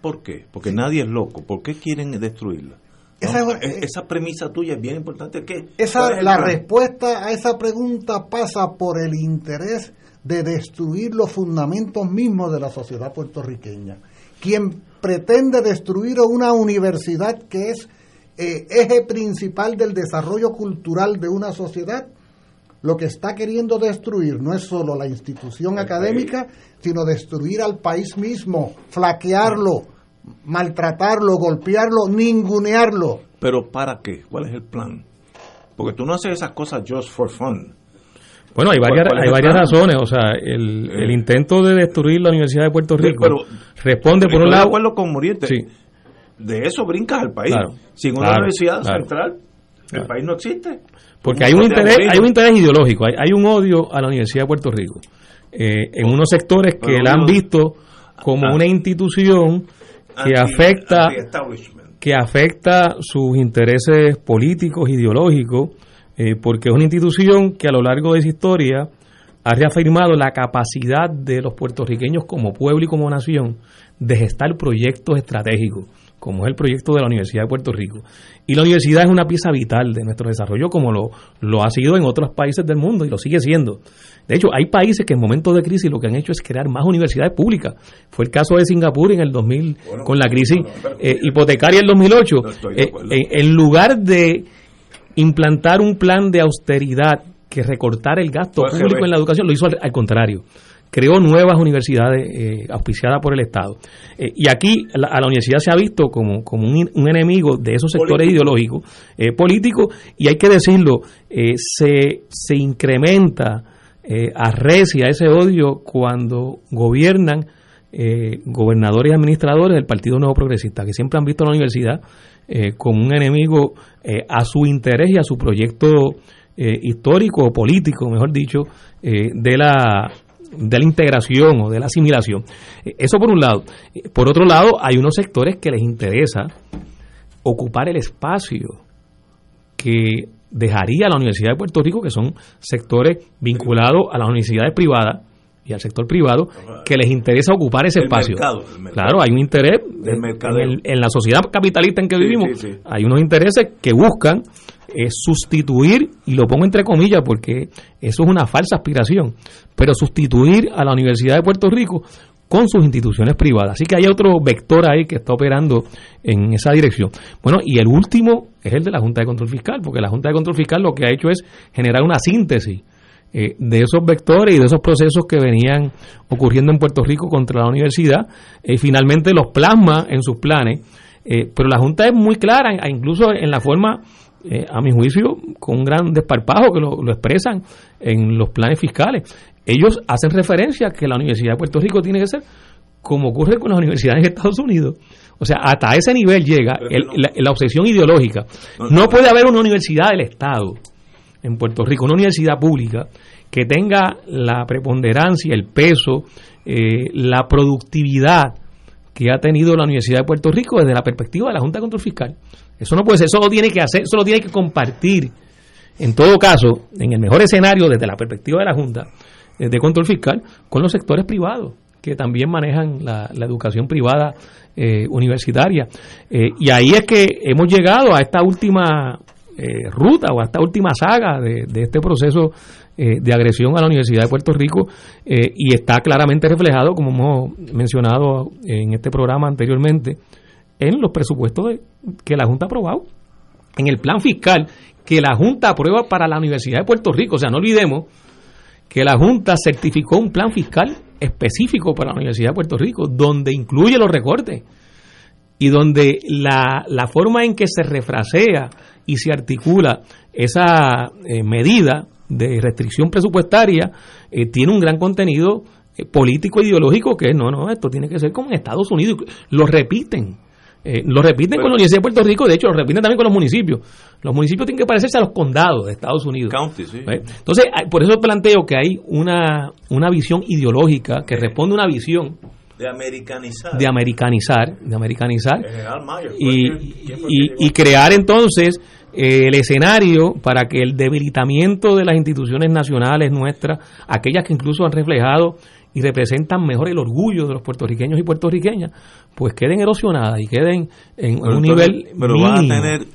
¿Por qué? Porque nadie es loco. ¿Por qué quieren destruirla? Esa, e-, esa, premisa tuya es bien importante. ¿Qué? Esa, la respuesta a esa pregunta pasa por el interés de destruir los fundamentos mismos de la sociedad puertorriqueña. Quien pretende destruir una universidad que es eh, eje principal del desarrollo cultural de una sociedad, lo que está queriendo destruir no es solo la institución académica, sino destruir al país mismo, flaquearlo, maltratarlo, golpearlo, ningunearlo. ¿Pero para qué? ¿Cuál es el plan? Porque tú no haces esas cosas just for fun. Bueno, hay varias, hay varias razones. O sea, el, el, intento de destruir la Universidad de Puerto Rico responde por un lado. De acuerdo con Muriente. De eso brincas al país. Sin una universidad central, el país no existe. Porque hay un interés, hay un interés ideológico, hay, hay, un odio a la Universidad de Puerto Rico. Eh, en unos sectores que la han visto como una institución que afecta que afecta sus intereses políticos, ideológicos, eh, porque es una institución que a lo largo de su historia ha reafirmado la capacidad de los puertorriqueños como pueblo y como nación de gestar proyectos estratégicos como es el proyecto de la Universidad de Puerto Rico. Y la universidad es una pieza vital de nuestro desarrollo, como lo, lo ha sido en otros países del mundo y lo sigue siendo. De hecho, hay países que en momentos de crisis lo que han hecho es crear más universidades públicas. Fue el caso de Singapur en el 2000, con la crisis eh, hipotecaria en el 2008. Eh, en lugar de implantar un plan de austeridad que recortar el gasto público en la educación, lo hizo al contrario creó nuevas universidades eh, auspiciadas por el Estado. Eh, y aquí a la universidad se ha visto como, como un, enemigo de esos sectores ideológicos, eh, políticos, y hay que decirlo, se, se incrementa, arrecia ese odio cuando gobiernan gobernadores y administradores del Partido Nuevo Progresista, que siempre han visto la universidad como un enemigo a su interés y a su proyecto histórico o político, mejor dicho, de la de la integración o de la asimilación. Eh, eso por un lado. Eh, por otro lado, hay unos sectores que les interesa ocupar el espacio que dejaría la Universidad de Puerto Rico, que son sectores vinculados a las universidades privadas y al sector privado, que les interesa ocupar ese espacio. Claro, hay un interés en, la sociedad capitalista en que vivimos, hay unos intereses que buscan es sustituir, y lo pongo entre comillas porque eso es una falsa aspiración, pero sustituir a la Universidad de Puerto Rico con sus instituciones privadas. Así que hay otro vector ahí que está operando en esa dirección. Bueno, y el último es el de la Junta de Control Fiscal, porque la Junta de Control Fiscal lo que ha hecho es generar una síntesis eh, de esos vectores y de esos procesos que venían ocurriendo en Puerto Rico contra la universidad, y finalmente los plasma en sus planes. Eh, pero la Junta es muy clara, incluso en la forma eh, a mi juicio, con un gran desparpajo que lo, expresan en los planes fiscales. Ellos hacen referencia a que la Universidad de Puerto Rico tiene que ser como ocurre con las universidades en Estados Unidos. O sea, hasta ese nivel llega la, obsesión ideológica. No puede haber una universidad del Estado en Puerto Rico, una universidad pública que tenga la preponderancia, el peso, eh, la productividad que ha tenido la Universidad de Puerto Rico desde la perspectiva de la Junta de Control Fiscal. Eso no puede ser, eso lo tiene que hacer, eso lo tiene que compartir. En todo caso, en el mejor escenario desde la perspectiva de la Junta de Control Fiscal, con los sectores privados que también manejan la, educación privada eh, universitaria. Eh, y ahí es que hemos llegado a esta última ruta o a esta última saga de, de este proceso de agresión a la Universidad de Puerto Rico y está claramente reflejado, como hemos mencionado en este programa anteriormente, en los presupuestos que la Junta ha aprobado, en el plan fiscal que la Junta aprueba para la Universidad de Puerto Rico. O sea, no olvidemos que la Junta certificó un plan fiscal específico para la Universidad de Puerto Rico, donde incluye los recortes y donde la, forma en que se refrasea y se articula esa eh, medida de restricción presupuestaria eh, tiene un gran contenido eh, político e ideológico que no, no, esto tiene que ser como en Estados Unidos. Lo repiten eh, lo repiten con la Universidad de Puerto Rico, de hecho lo repiten también con los municipios. Los municipios tienen que parecerse a los condados de Estados Unidos. Entonces, por eso planteo que hay una, una visión ideológica que responde a una visión de americanizar. De americanizar, de americanizar. y, y, crear entonces eh, el escenario para que el debilitamiento de las instituciones nacionales nuestras, aquellas que incluso han reflejado y representan mejor el orgullo de los puertorriqueños y puertorriqueñas, pues queden erosionadas y queden en un nivel pero van a tener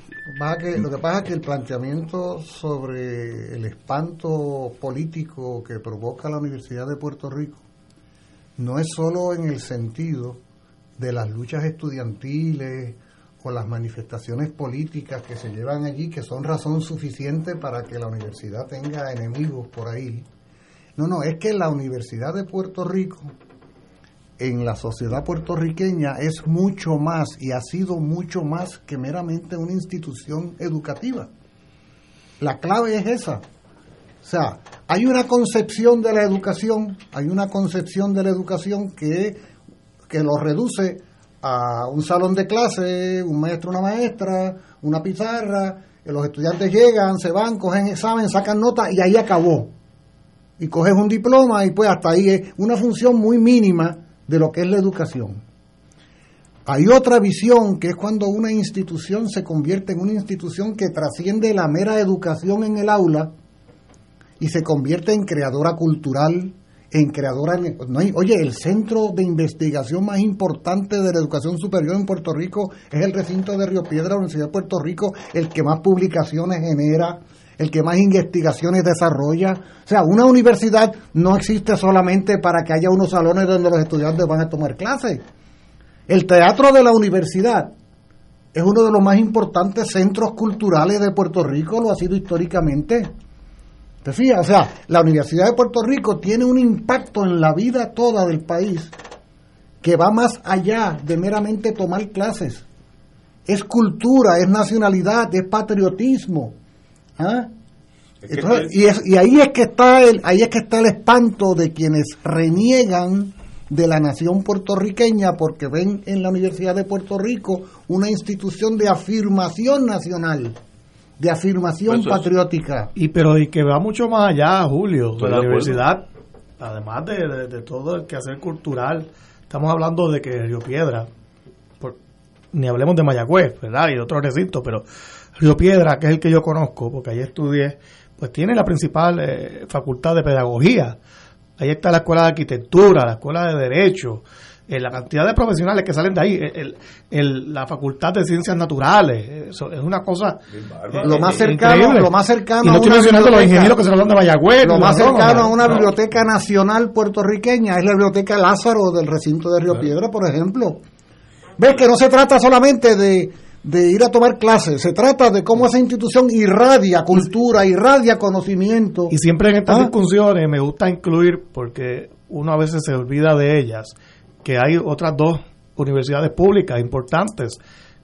lo que pasa es que el planteamiento sobre el espanto político que provoca la Universidad de Puerto Rico no es solo en el sentido de las luchas estudiantiles o las manifestaciones políticas que se llevan allí, que son razón suficiente para que la universidad tenga enemigos por ahí, no, no, es que la Universidad de Puerto Rico en la sociedad puertorriqueña es mucho más y ha sido mucho más que meramente una institución educativa. La clave es esa. O sea, hay una concepción de la educación, hay una concepción de la educación que, que lo reduce a un salón de clase, un maestro, una maestra, una pizarra, los estudiantes llegan, se van, cogen examen, sacan nota y ahí acabó y coges un diploma y pues hasta ahí es una función muy mínima de lo que es la educación. Hay otra visión que es cuando una institución se convierte en una institución que trasciende la mera educación en el aula y se convierte en creadora cultural, en creadora... No hay, oye, el centro de investigación más importante de la educación superior en Puerto Rico es el recinto de Río Piedra, la Universidad de Puerto Rico, el que más publicaciones genera, el que más investigaciones desarrolla. O sea, una universidad no existe solamente para que haya unos salones donde los estudiantes van a tomar clases. El teatro de la universidad es uno de los más importantes centros culturales de Puerto Rico, lo ha sido históricamente. ¿Te fijas? O sea, la Universidad de Puerto Rico tiene un impacto en la vida toda del país que va más allá de meramente tomar clases. Es cultura, es nacionalidad, es patriotismo. ¿Ah? y, y, ahí es que está el ahí es que está el espanto de quienes reniegan de la nación puertorriqueña porque ven en la Universidad de Puerto Rico una institución de afirmación nacional de afirmación pues patriótica. Y pero y que va mucho más allá Julio de la universidad además de, todo el quehacer cultural. Estamos hablando de que Río Piedra ni hablemos de Mayagüez verdad y de otros recintos pero Río Piedra, que es el que yo conozco, porque ahí estudié, pues tiene la principal eh, facultad de pedagogía. Ahí está la escuela de arquitectura, la escuela de derecho, eh, la cantidad de profesionales que salen de ahí, el, la facultad de ciencias naturales, eso es una cosa eh, lo más cercano, lo más cercano y no estoy mencionando los ingenieros que se hablan de Mayagüez, lo más cercano a una biblioteca nacional puertorriqueña es la biblioteca Lázaro del recinto de Río Piedra, por ejemplo. Ves que no se trata solamente de de ir a tomar clases, se trata de cómo esa institución irradia cultura, irradia conocimiento. Y siempre en estas ¿Ah? discusiones me gusta incluir, porque uno a veces se olvida de ellas, que hay otras dos universidades públicas importantes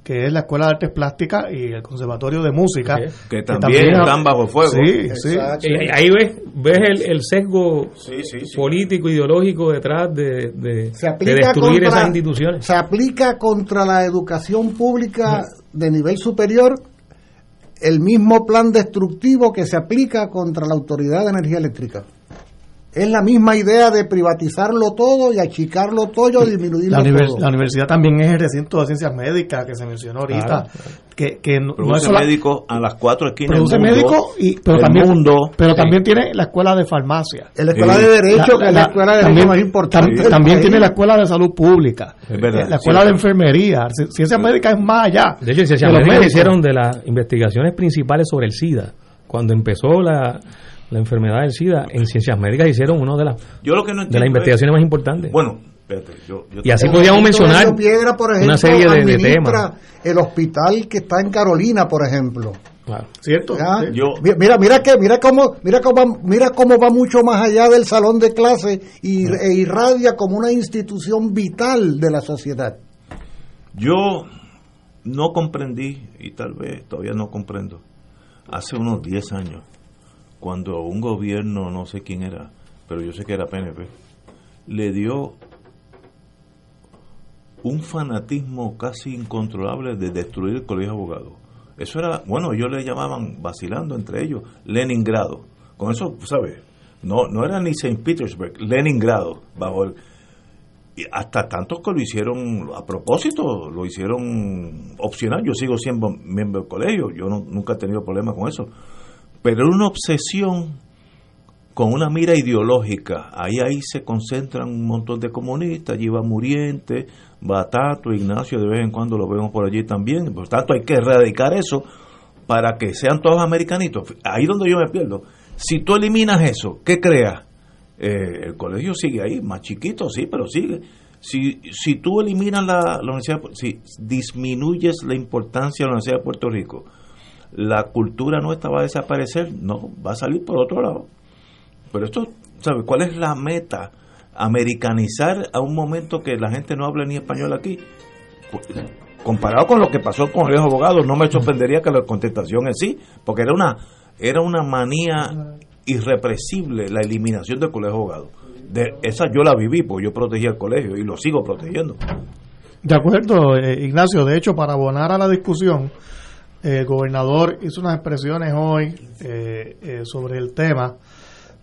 que es la Escuela de Artes Plásticas y el Conservatorio de Música. Que, también, están bajo fuego. Sí, sí. Ahí ves, ves el, sesgo político, ideológico detrás de, de, destruir esas instituciones. Se aplica contra la educación pública de nivel superior el mismo plan destructivo que se aplica contra la Autoridad de Energía Eléctrica. Es la misma idea de privatizarlo todo y achicarlo todo y disminuirlo la todo. La universidad también es el recinto de ciencias médicas que se mencionó ahorita. Que, que no produce médicos a las cuatro esquinas produce médicos y pero también pero también tiene la escuela de farmacia. La escuela de derecho que es la escuela de también, más importante también tiene la escuela de salud pública. La escuela de enfermería ciencias médicas es más allá de hecho ciencias médicas hicieron de las investigaciones principales sobre el SIDA cuando empezó la la enfermedad del SIDA, en ciencias médicas hicieron una de las, de las investigaciones más importantes. Bueno, espérate, yo, y así podíamos mencionar Piedra, por ejemplo, una serie de, temas. El hospital que está en Carolina, por ejemplo. Claro. ¿Cierto? mira, mira que, mira cómo, mira cómo, mira cómo va mucho más allá del salón de clase y, e irradia como una institución vital de la sociedad. Yo no comprendí, y tal vez todavía no comprendo, hace unos 10 años, cuando un gobierno, no sé quién era, pero yo sé que era PNP, le dio un fanatismo casi incontrolable de destruir el colegio de abogados. Eso era, bueno, ellos le llamaban, vacilando entre ellos, Leningrado. Con eso, ¿sabes? No, no era ni St. Petersburg, Leningrado, bajo el... Hasta tantos que lo hicieron a propósito, lo hicieron opcional. Yo sigo siendo miembro del colegio, yo nunca he tenido problemas con eso pero una obsesión con una mira ideológica. Ahí ahí se concentran un montón de comunistas, allí va Muriente, Batato, Ignacio, de vez en cuando lo vemos por allí también. Por tanto, hay que erradicar eso para que sean todos americanitos. Ahí donde yo me pierdo. Si tú eliminas eso, ¿qué creas? Eh, el colegio sigue ahí, más chiquito, sí, pero sigue. Si, si tú eliminas la, la universidad, si disminuyes la importancia de la Universidad de Puerto Rico, la cultura nuestra va a desaparecer, no, va a salir por otro lado. Pero esto, ¿sabes cuál es la meta? Americanizar a un momento que la gente no habla ni español aquí. Comparado con lo que pasó con los abogados, no me sorprendería que la contestación es sí, porque era una, era una manía irrepresible la eliminación del colegio de abogados. De, esa yo la viví, porque yo protegía el colegio y lo sigo protegiendo. De acuerdo, eh, Ignacio. De hecho, para abonar a la discusión, el gobernador hizo unas expresiones hoy eh, eh, sobre el tema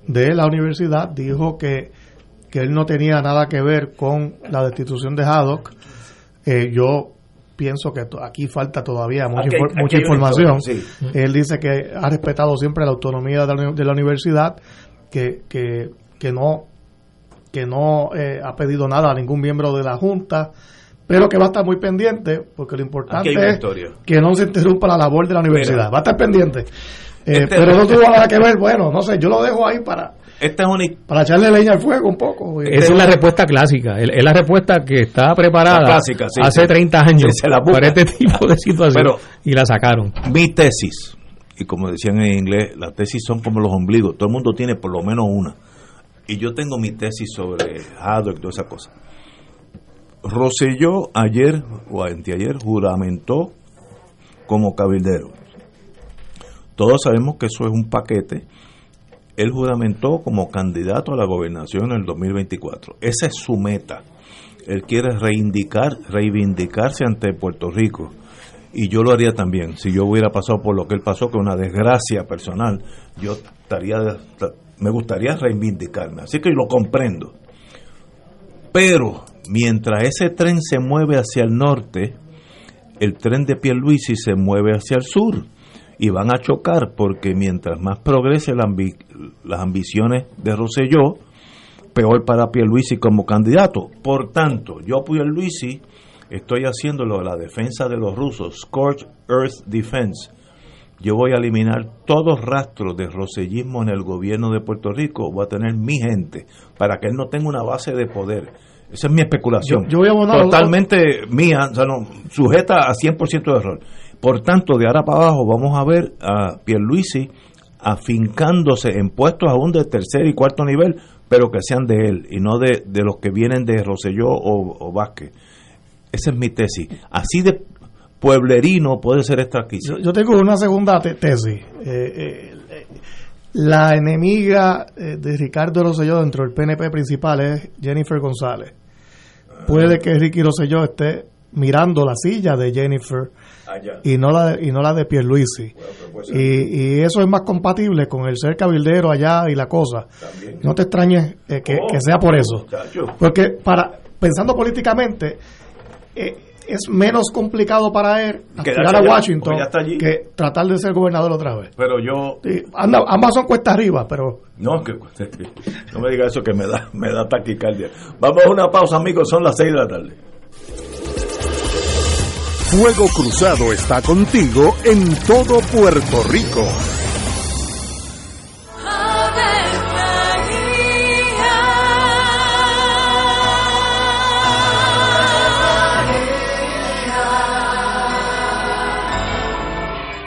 de la universidad. Dijo que, que, él no tenía nada que ver con la destitución de Haddock. Eh, yo pienso que aquí falta todavía mucha, mucha información. Él dice que ha respetado siempre la autonomía de la, de la universidad, que, que, que no que no ha pedido nada a ningún miembro de la Junta, pero que va a estar muy pendiente, porque lo importante es que no se interrumpa la labor de la universidad. va a estar pendiente. Eh, este pero no tuvo nada que ver, bueno, no sé, yo lo dejo ahí para, este es para echarle leña al fuego un poco. Esa es la respuesta clásica, es la respuesta que está preparada hace 30 años para este tipo de situación y la sacaron. Mi tesis, y como decían en inglés, las tesis son como los ombligos, todo el mundo tiene por lo menos una. Y yo tengo mi tesis sobre Haddock y toda esa cosa Roselló ayer o anteayer juramentó como cabildero. Todos sabemos que eso es un paquete. Él juramentó como candidato a la gobernación en el 2024. Esa es su meta. Él quiere reivindicar, reivindicarse ante Puerto Rico. Y yo lo haría también. Si yo hubiera pasado por lo que él pasó, que una desgracia personal, yo estaría, me gustaría reivindicarme. Así que lo comprendo. Pero mientras ese tren se mueve hacia el norte, el tren de Pierluisi se mueve hacia el sur y van a chocar porque mientras más progrese las ambiciones de Rosselló, peor para Pierluisi como candidato. Por tanto, yo Pierluisi estoy haciéndolo la defensa de los rusos, Scorched Earth Defense. Yo voy a eliminar todos rastros de rosellismo en el gobierno de Puerto Rico, voy a tener mi gente para que él no tenga una base de poder esa es mi especulación. Totalmente mía, o sea, no, sujeta a 100% de error. Por tanto, de ahora para abajo vamos a ver a Pierluisi afincándose en puestos aún de tercer y cuarto nivel, pero que sean de él y no de, los que vienen de Roselló o, Vázquez. Esa es mi tesis. Así de pueblerino puede ser esta adquisición. Yo, tengo una segunda tesis. Eh, eh, la enemiga eh, de Ricardo Rosselló dentro del PNP principal es Jennifer González. Puede que Ricky Rosselló esté mirando la silla de Jennifer y no la de, y no la de Pierluisi. y, y eso es más compatible con el ser cabildero allá y la cosa. No te extrañes eh, que, que, sea por eso. Porque para pensando políticamente, eh, es menos complicado para él aspirar a Washington que tratar de ser gobernador otra vez. Pero yo... ambas son cuesta arriba, pero... No, que, no me diga eso que me da, me da taquicardia. Vamos a una pausa, amigos, son las 6 de la tarde. Fuego Cruzado está contigo en todo Puerto Rico.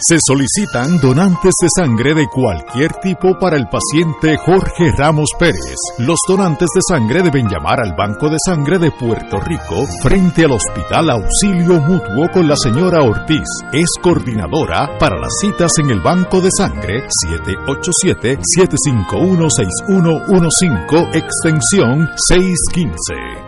Se solicitan donantes de sangre de cualquier tipo para el paciente Jorge Ramos Pérez. Los donantes de sangre deben llamar al Banco de Sangre de Puerto Rico frente al Hospital Auxilio Mutuo con la señora Ortiz. Es coordinadora para las citas en el Banco de Sangre 787-751-6115 extensión 615.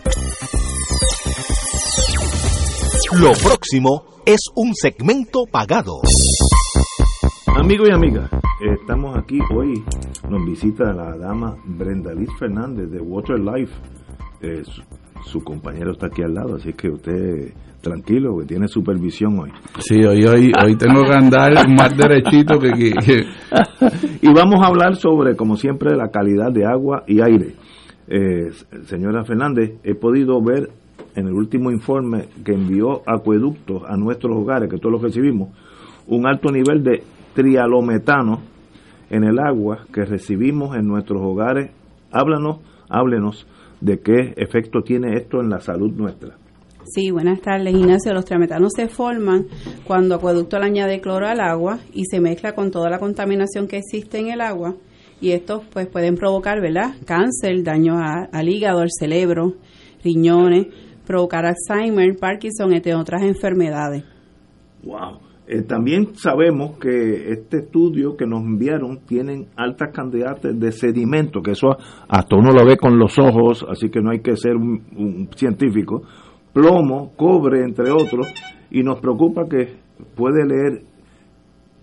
Lo próximo es un segmento pagado. Amigos y amigas, estamos aquí hoy. Nos visita la dama Brenda Liz Fernández de Water Life. Eh, su, su, compañero está aquí al lado, así que usted tranquilo, que tiene supervisión hoy. Sí, hoy, hoy, hoy tengo que andar más derechito que, que... y vamos a hablar sobre, como siempre, la calidad de agua y aire. Eh, señora Fernández, he podido ver en el último informe que envió Acueductos a nuestros hogares, que todos lo recibimos, un alto nivel de trialometano en el agua que recibimos en nuestros hogares. Háblanos, háblenos de qué efecto tiene esto en la salud nuestra. Sí, buenas tardes, Ignacio. Los triametanos se forman cuando acueducto le añade cloro al agua y se mezcla con toda la contaminación que existe en el agua. Y estos pues pueden provocar, ¿verdad? Cáncer, daño al hígado, al cerebro, riñones, provocar Alzheimer, Parkinson, entre otras enfermedades. Wow. Eh, también sabemos que este estudio que nos enviaron tienen altas cantidades de sedimento, que eso hasta uno lo ve con los ojos, así que no hay que ser un, un científico, plomo, cobre, entre otros, y nos preocupa que puede leer,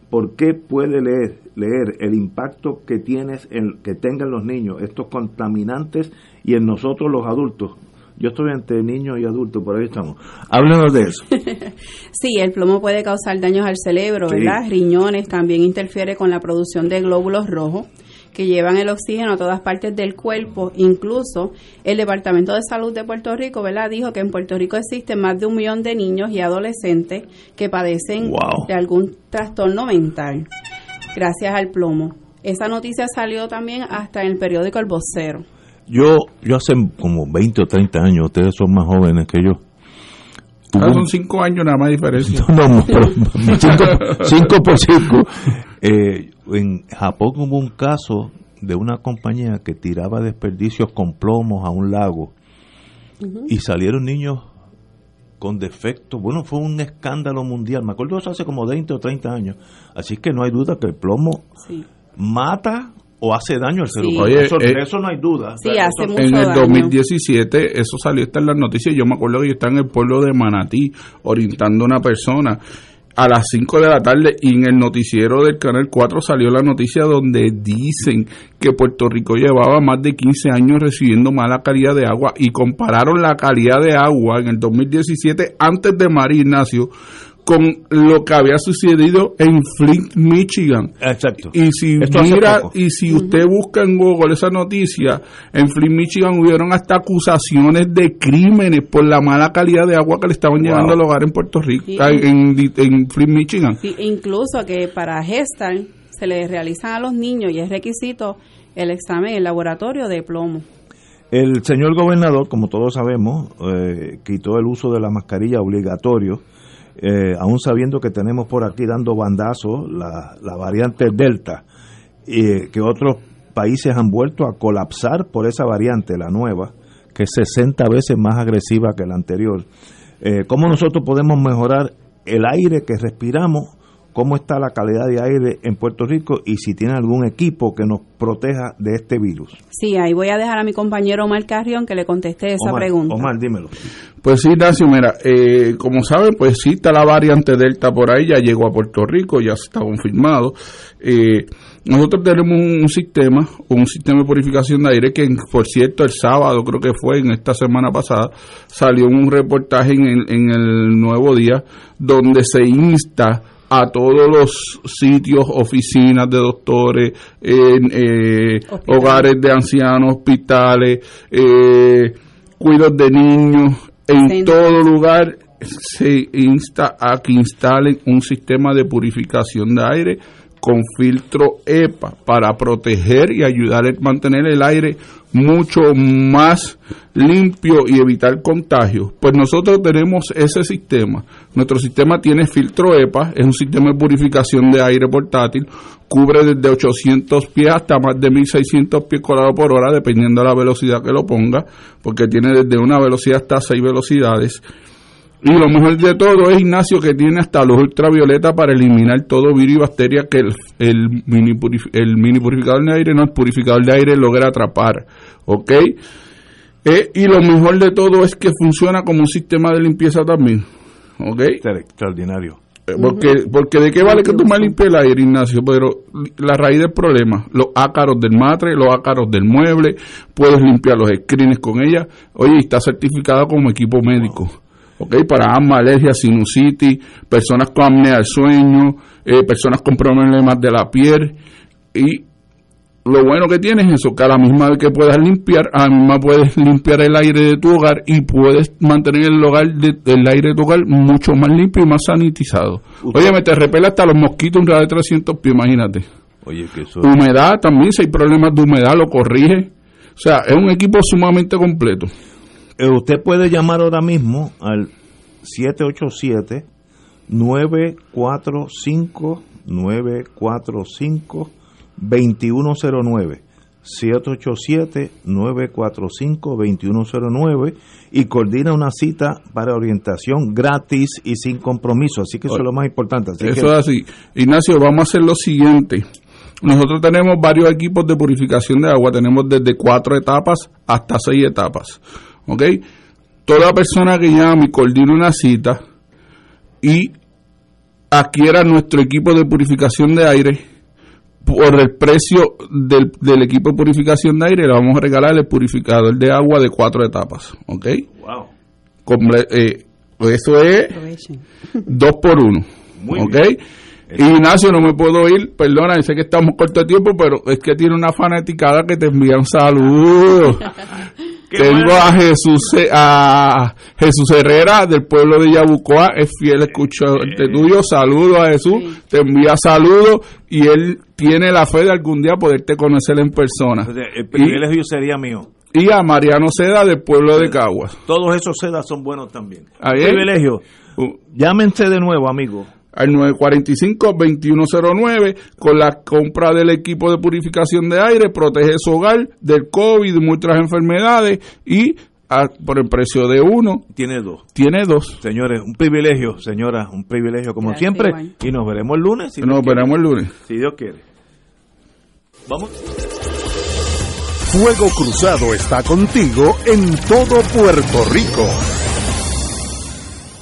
¿por qué puede leer, leer el impacto que tienes, el, que tengan los niños, estos contaminantes, y en nosotros los adultos? Yo estoy entre niños y adultos, por ahí estamos. Háblenos de eso. sí, el plomo puede causar daños al cerebro, ¿verdad? Riñones, también interfiere con la producción de glóbulos rojos que llevan el oxígeno a todas partes del cuerpo. Incluso el Departamento de Salud de Puerto Rico, ¿verdad? Dijo que en Puerto Rico existen más de un millón de niños y adolescentes que padecen de algún trastorno mental gracias al plomo. Esa noticia salió también hasta en el periódico El Vocero. Yo, yo hace como 20 o 30 años, ustedes son más jóvenes que yo. Ah, son 5 años nada más diferencia. No, no, pero 5 por 5. Eh, en Japón hubo un caso de una compañía que tiraba desperdicios con plomos a un lago y salieron niños con defectos. Bueno, fue un escándalo mundial. Me acuerdo eso hace como 20 o 30 años. Así que no hay duda que el plomo mata o hace daño al ser humano. Eh, eso, no hay duda. en el 2017, eso salió está en las noticias. Yo me acuerdo que yo estaba en el pueblo de Manatí orientando a una persona a las 5 de la tarde y en el noticiero del Canal 4 salió la noticia donde dicen que Puerto Rico llevaba más de 15 años recibiendo mala calidad de agua y compararon la calidad de agua en el 2017 antes de María Ignacio con lo que había sucedido en Flint, Michigan. Exacto. Y si mira y si usted busca en Google esa noticia, en Flint, Michigan hubieron hasta acusaciones de crímenes por la mala calidad de agua que le estaban llevando al hogar en Puerto Rico, en, en, Flint, Michigan. Sí, incluso que para gestar se le realizan a los niños y es requisito el examen en laboratorio de plomo. El señor gobernador, como todos sabemos, eh, quitó el uso de la mascarilla obligatorio eh, aún sabiendo que tenemos por aquí dando bandazos la, la variante Delta, y que otros países han vuelto a colapsar por esa variante, la nueva, que es 60 veces más agresiva que la anterior. Eh, ¿Cómo nosotros podemos mejorar el aire que respiramos cómo está la calidad de aire en Puerto Rico y si tiene algún equipo que nos proteja de este virus. Sí, ahí voy a dejar a mi compañero Omar Carrión que le conteste esa pregunta. Omar, dímelo. Pues sí, Ignacio, mira, eh, como saben, pues sí está la variante Delta por ahí, ya llegó a Puerto Rico, ya está confirmado. Eh, nosotros tenemos un, sistema, un sistema de purificación de aire que, por cierto, el sábado, creo que fue en esta semana pasada, salió un reportaje en el, en el Nuevo Día donde se insta a todos los sitios, oficinas de doctores, en, eh, hogares de ancianos, hospitales, eh, cuidos de niños, en todo lugar se insta a que instalen un sistema de purificación de aire con filtro EPA para proteger y ayudar a mantener el aire mucho más limpio y evitar contagios. Pues nosotros tenemos ese sistema. Nuestro sistema tiene filtro EPA, es un sistema de purificación de aire portátil, cubre desde 800 pies hasta más de 1600 pies cuadrados por hora, dependiendo de la velocidad que lo ponga, porque tiene desde una velocidad hasta seis velocidades y lo mejor de todo es Ignacio que tiene hasta los ultravioleta para eliminar todo virus y bacteria que el, el, mini, el mini purificador de aire, no el purificador de aire logra atrapar. ¿Ok? Eh, y lo mejor de todo es que funciona como un sistema de limpieza también. ¿Ok? Extraordinario. Eh, porque, porque de qué vale que tú me limpies el aire, Ignacio, pero la raíz del problema, los ácaros del matre, los ácaros del mueble, puedes limpiar los screens con ella. Oye, está certificada como equipo médico. ¿Ok? Para asma, alergia, sinusitis, personas con apnea del sueño, eh, personas con problemas de la piel y lo bueno que tienes es eso, que a la misma vez que puedas limpiar, a la misma puedes limpiar el aire de tu hogar y puedes mantener el hogar el aire de tu hogar mucho más limpio y más sanitizado. Oye, me te repela hasta los mosquitos un radio de 300 pies, imagínate. Oye, que eso... Humedad también, si hay problemas de humedad, lo corrige. O sea, es un equipo sumamente completo. Eh, usted puede llamar ahora mismo al 787 945 945 2109 787-945-2109 y coordina una cita para orientación gratis y sin compromiso. Así que eso es lo más importante. eso es así. Ignacio, vamos a hacer lo siguiente. Nosotros tenemos varios equipos de purificación de agua. Tenemos desde cuatro etapas hasta seis etapas. ¿Ok? toda persona que llame y coordine una cita y adquiera nuestro equipo de purificación de aire, por el precio del, del, equipo de purificación de aire, le vamos a regalar el purificador de agua de cuatro etapas. ¿Ok? Wow. eh, eso es dos por uno. Muy ¿Ok? Bien. Ignacio, no me puedo ir, perdona, sé que estamos corto de tiempo, pero es que tiene una fanaticada que te envía un saludo. Tengo a Jesús a Jesús Herrera del pueblo de Yabucoa, es fiel escuchante tuyo. Saludo a Jesús, te envía saludos y él tiene la fe de algún día poderte conocer en persona. El privilegio sería mío. Y a Mariano Seda del pueblo de Caguas. Todos esos Sedas son buenos también. Privilegio. Uh. Llámense de nuevo, amigo al 945-2109 con la compra del equipo de purificación de aire, protege su hogar del COVID y muchas enfermedades y por el precio de uno. Tiene dos. Tiene dos. Señores, un privilegio, señora, un privilegio como siempre. Y nos veremos el lunes. Si nos veremos el lunes. Si Dios quiere. Vamos. Fuego Cruzado está contigo en todo Puerto Rico.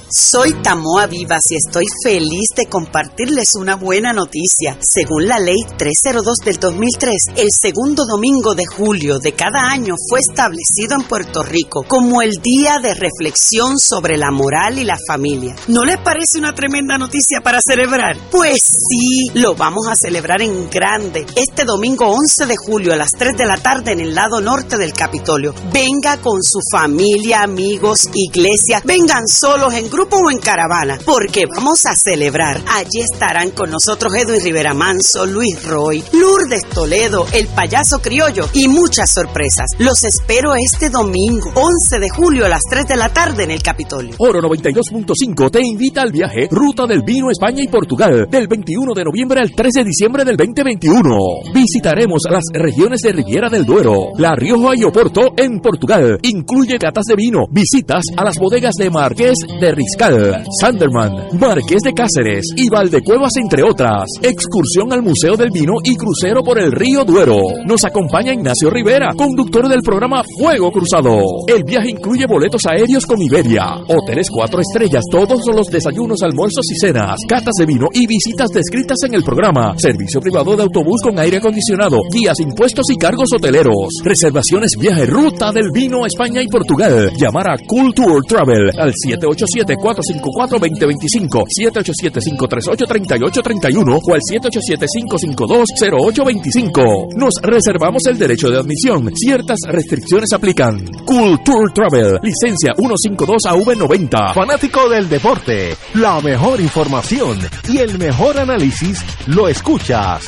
Soy Tamoa Vivas y estoy feliz de compartirles una buena noticia. Según la ley 302 del 2003, el segundo domingo de julio de cada año fue establecido en Puerto Rico como el día de reflexión sobre la moral y la familia. ¿No les parece una tremenda noticia para celebrar? Pues sí, lo vamos a celebrar en grande este domingo 11 de julio a las 3 de la tarde en el lado norte del Capitolio. Venga con su familia, amigos, iglesia, vengan solos en grupo o en caravana, porque vamos a celebrar. Allí estarán con nosotros Edwin Rivera Manso, Luis Roy, Lourdes Toledo, el payaso criollo y muchas sorpresas. Los espero este domingo, 11 de julio a las 3 de la tarde en el Capitolio. Oro 92.5 te invita al viaje Ruta del Vino España y Portugal del 21 de noviembre al 13 de diciembre del 2021. Visitaremos las regiones de Riviera del Duero, La Rioja y Oporto en Portugal. Incluye catas de vino, visitas a las bodegas de Marqués de Río Sanderman, Marqués de Cáceres y Valdecuevas, entre otras. Excursión al Museo del Vino y crucero por el Río Duero. Nos acompaña Ignacio Rivera, conductor del programa Fuego Cruzado. El viaje incluye boletos aéreos con Iberia, hoteles cuatro estrellas, todos los desayunos, almuerzos y cenas, catas de vino y visitas descritas en el programa. Servicio privado de autobús con aire acondicionado, guías, impuestos y cargos hoteleros. Reservaciones viaje Ruta del Vino España y Portugal. Llamar a Culture Travel al 787 454-2025, 787-538-3831 o al 787-552-0825. Nos reservamos el derecho de admisión. Ciertas restricciones aplican. Culture Travel, licencia 152AV90. Fanático del deporte, la mejor información y el mejor análisis lo escuchas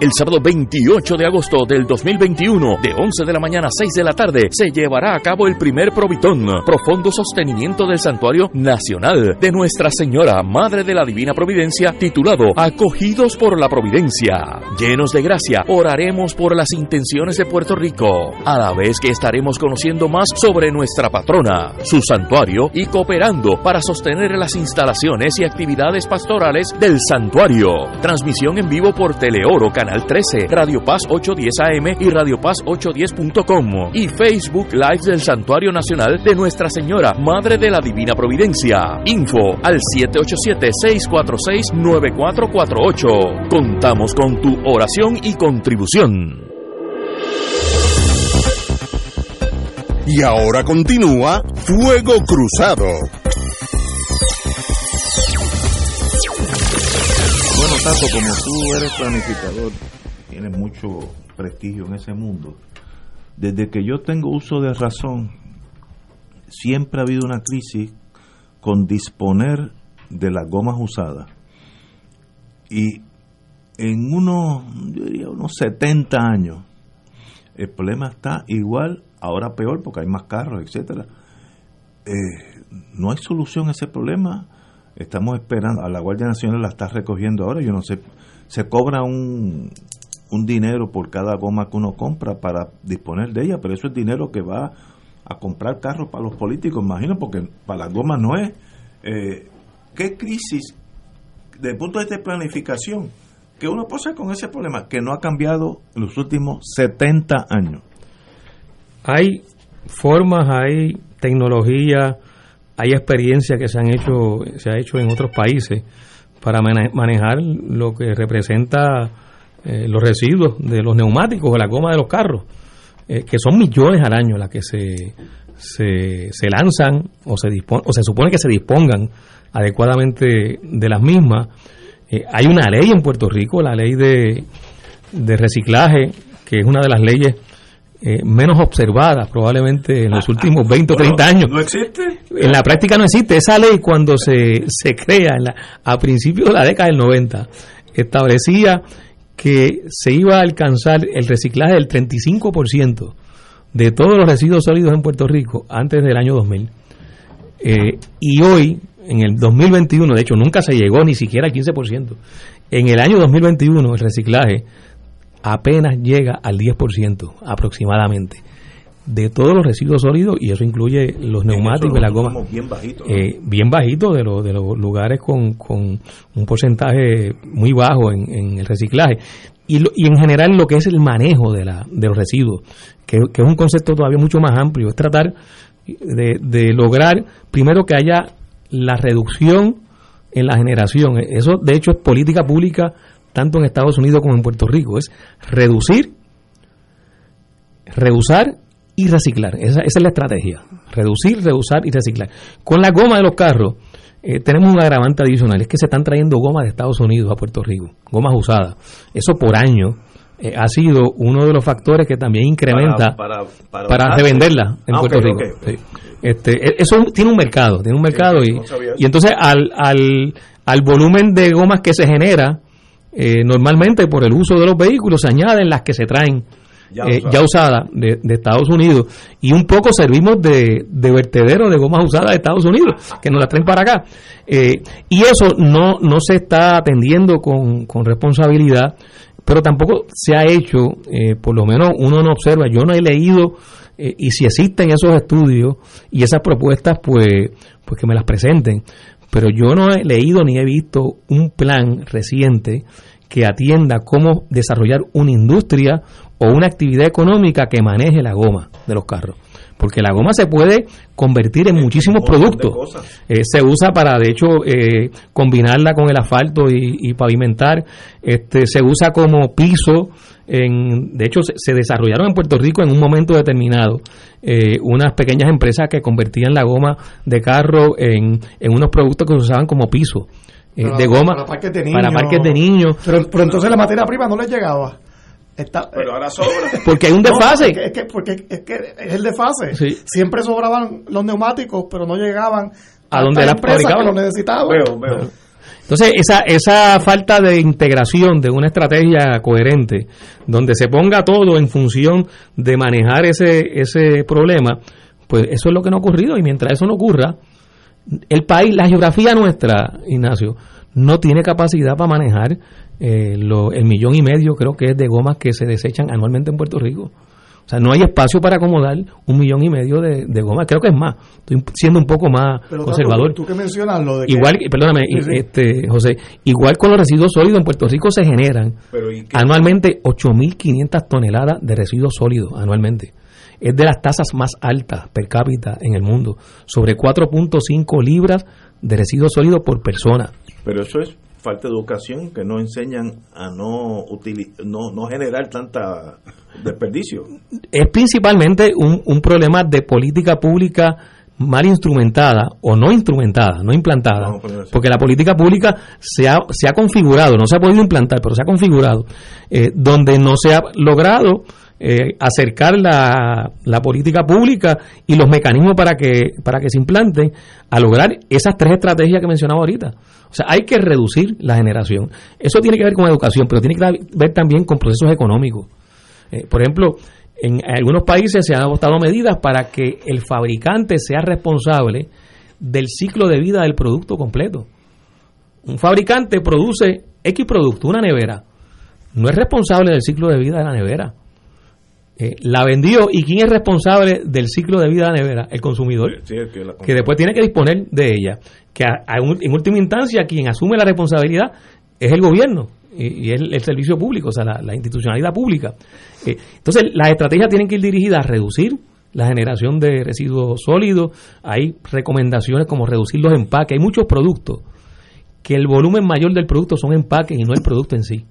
El sábado 28 de agosto del 2021, de 11 de la mañana a 6 de la tarde, se llevará a cabo el primer Provitón, profundo sostenimiento del Santuario Nacional de Nuestra Señora, Madre de la Divina Providencia, titulado Acogidos por la Providencia. Llenos de gracia, oraremos por las intenciones de Puerto Rico, a la vez que estaremos conociendo más sobre nuestra patrona, su santuario y cooperando para sostener las instalaciones y actividades pastorales del santuario. Transmisión en vivo por Teleoro, Canal Canal 13, Radio Paz 810 AM y Radio Paz 810.com y Facebook Live del Santuario Nacional de Nuestra Señora, Madre de la Divina Providencia. Info al 787-646-9448. Contamos con tu oración y contribución. Y ahora continúa Fuego Cruzado. Como tú eres planificador, tienes mucho prestigio en ese mundo. Desde que yo tengo uso de razón, siempre ha habido una crisis con disponer de las gomas usadas. Y en unos, yo diría, unos 70 años, el problema está igual, ahora peor porque hay más carros, etcétera. Eh, no hay solución a ese problema estamos esperando, a la Guardia Nacional la está recogiendo ahora, yo no sé, se cobra un, un dinero por cada goma que uno compra para disponer de ella, pero eso es dinero que va a comprar carros para los políticos, imagino, porque para las gomas no es. Eh, ¿Qué crisis, desde el punto de vista de planificación, que uno pasa con ese problema que no ha cambiado en los últimos 70 años? Hay formas, hay tecnología, hay experiencia que se han hecho, se ha hecho en otros países para manejar lo que representa eh, los residuos de los neumáticos o la goma de los carros, eh, que son millones al año las que se, se, lanzan o se, o se supone que se dispongan adecuadamente de las mismas. Eh, hay una ley en Puerto Rico, la ley de, de reciclaje, que es una de las leyes menos observadas probablemente en los últimos 20 o 30 años. ¿No existe? En la práctica no existe. Esa ley cuando se, se crea en la, a principios de la década del 90 establecía que se iba a alcanzar el reciclaje del 35% de todos los residuos sólidos en Puerto Rico antes del año 2000. Eh, y hoy, en el 2021, de hecho nunca se llegó ni siquiera al 15%, en el año 2021 el reciclaje apenas llega al 10% aproximadamente de todos los residuos sólidos y eso incluye los neumáticos y las gomas bien bajito, eh, bien bajito de, de los lugares con, con un porcentaje muy bajo en, el reciclaje. Y, y, en general lo que es el manejo de, la, de los residuos que, es un concepto todavía mucho más amplio es tratar de, de lograr primero que haya la reducción en la generación. Eso de hecho es política pública tanto en Estados Unidos como en Puerto Rico es reducir reusar y reciclar. Esa, es la estrategia. Reducir, reusar y reciclar. Con la goma de los carros eh, tenemos un agravante adicional. Es que se están trayendo gomas de Estados Unidos a Puerto Rico. Gomas usadas. Eso por año eh, ha sido uno de los factores que también incrementa para, para, revenderla en ah, Puerto Rico. Este, e, eso tiene un mercado, tiene un mercado y, y entonces al, al, al volumen de gomas que se genera, eh, normalmente por el uso de los vehículos se añaden las que se traen ya, eh, usada de, Estados Unidos. Y un poco servimos de, vertedero de gomas usadas de Estados Unidos que nos las traen para acá. Eh, y eso no, no se está atendiendo con, responsabilidad pero tampoco se ha hecho eh, por lo menos uno no observa. Yo no he leído y si existen esos estudios y esas propuestas pues pues que me las presenten pero yo no he leído ni he visto un plan reciente que atienda cómo desarrollar una industria o una actividad económica que maneje la goma de los carros. Porque la goma se puede convertir en muchísimos productos. Eh, se usa para, de hecho, eh, combinarla con el asfalto y, pavimentar. Este, se usa como piso. En, de hecho, se, desarrollaron en Puerto Rico en un momento determinado eh, unas pequeñas empresas que convertían la goma de carro en, en unos productos que se usaban como piso. de goma para parques de niños. Pero, pero entonces la materia prima no les llegaba. Pero ahora sobra. Porque hay un desfase. es, que, porque es que es el desfase. Siempre sobraban los neumáticos, pero no llegaban a, donde la empresa que lo necesitaban. Entonces, esa, esa falta de integración de una estrategia coherente, donde se ponga todo en función de manejar ese, ese problema, pues eso es lo que no ha ocurrido. Y mientras eso no ocurra, el país, la geografía nuestra, Ignacio, no tiene capacidad para manejar eh, el millón y medio, creo que es de gomas que se desechan anualmente en Puerto Rico. O sea, no hay espacio para acomodar un millón y medio de, gomas. Creo que es más. Estoy siendo un poco más conservador. Tú, que mencionas lo de igual, perdóname, este José, igual con los residuos sólidos en Puerto Rico se generan anualmente 8.500 toneladas de residuos sólidos anualmente. Es de las tasas más altas per cápita en el mundo, sobre 4.5 libras de residuos sólidos por persona. Pero eso es falta de educación que no enseñan a no, no, no generar tanta desperdicio. Es principalmente un, un problema de política pública mal instrumentada o no instrumentada, no implantada, porque la política pública se ha, se ha configurado, no se ha podido implantar, pero se ha configurado, eh, donde no se ha logrado eh, acercar la, la, política pública y los mecanismos para que, para que se implanten a lograr esas tres estrategias que mencionaba ahorita. O sea, hay que reducir la generación. Eso tiene que ver con educación, pero tiene que ver también con procesos económicos. Eh, por ejemplo, en algunos países se han adoptado medidas para que el fabricante sea responsable del ciclo de vida del producto completo. Un fabricante produce X producto, una nevera. No es responsable del ciclo de vida de la nevera. Eh, la vendió. Y quién es responsable del ciclo de vida de la nevera, el consumidor, que, después tiene que disponer de ella, que en última instancia quien asume la responsabilidad es el gobierno y, es el, servicio público, o sea, la, institucionalidad pública. Eh, entonces, las estrategias tienen que ir dirigidas a reducir la generación de residuos sólidos, hay recomendaciones como reducir los empaques, hay muchos productos que el volumen mayor del producto son empaques y no el producto en sí.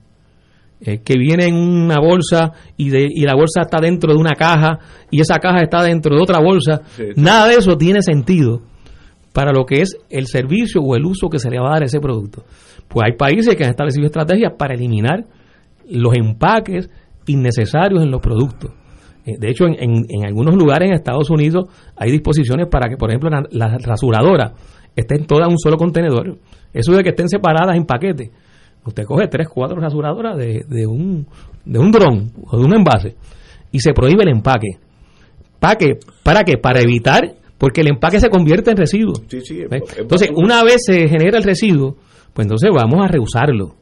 Eh, que viene en una bolsa y, de, y la bolsa está dentro de una caja y esa caja está dentro de otra bolsa. Nada de eso tiene sentido para lo que es el servicio o el uso que se le va a dar a ese producto. Pues hay países que han establecido estrategias para eliminar los empaques innecesarios en los productos. Eh, de hecho, en, en, algunos lugares en Estados Unidos hay disposiciones para que, por ejemplo, las la rasuradoras estén todas en un solo contenedor. Eso de que estén separadas en paquetes. Usted coge tres, cuatro rasuradoras de, de un, de un dron o de un envase y se prohíbe el empaque. ¿Para qué? ¿Para qué? Para evitar, porque el empaque se convierte en residuo. entonces, una vez se genera el residuo, pues entonces vamos a reusarlo.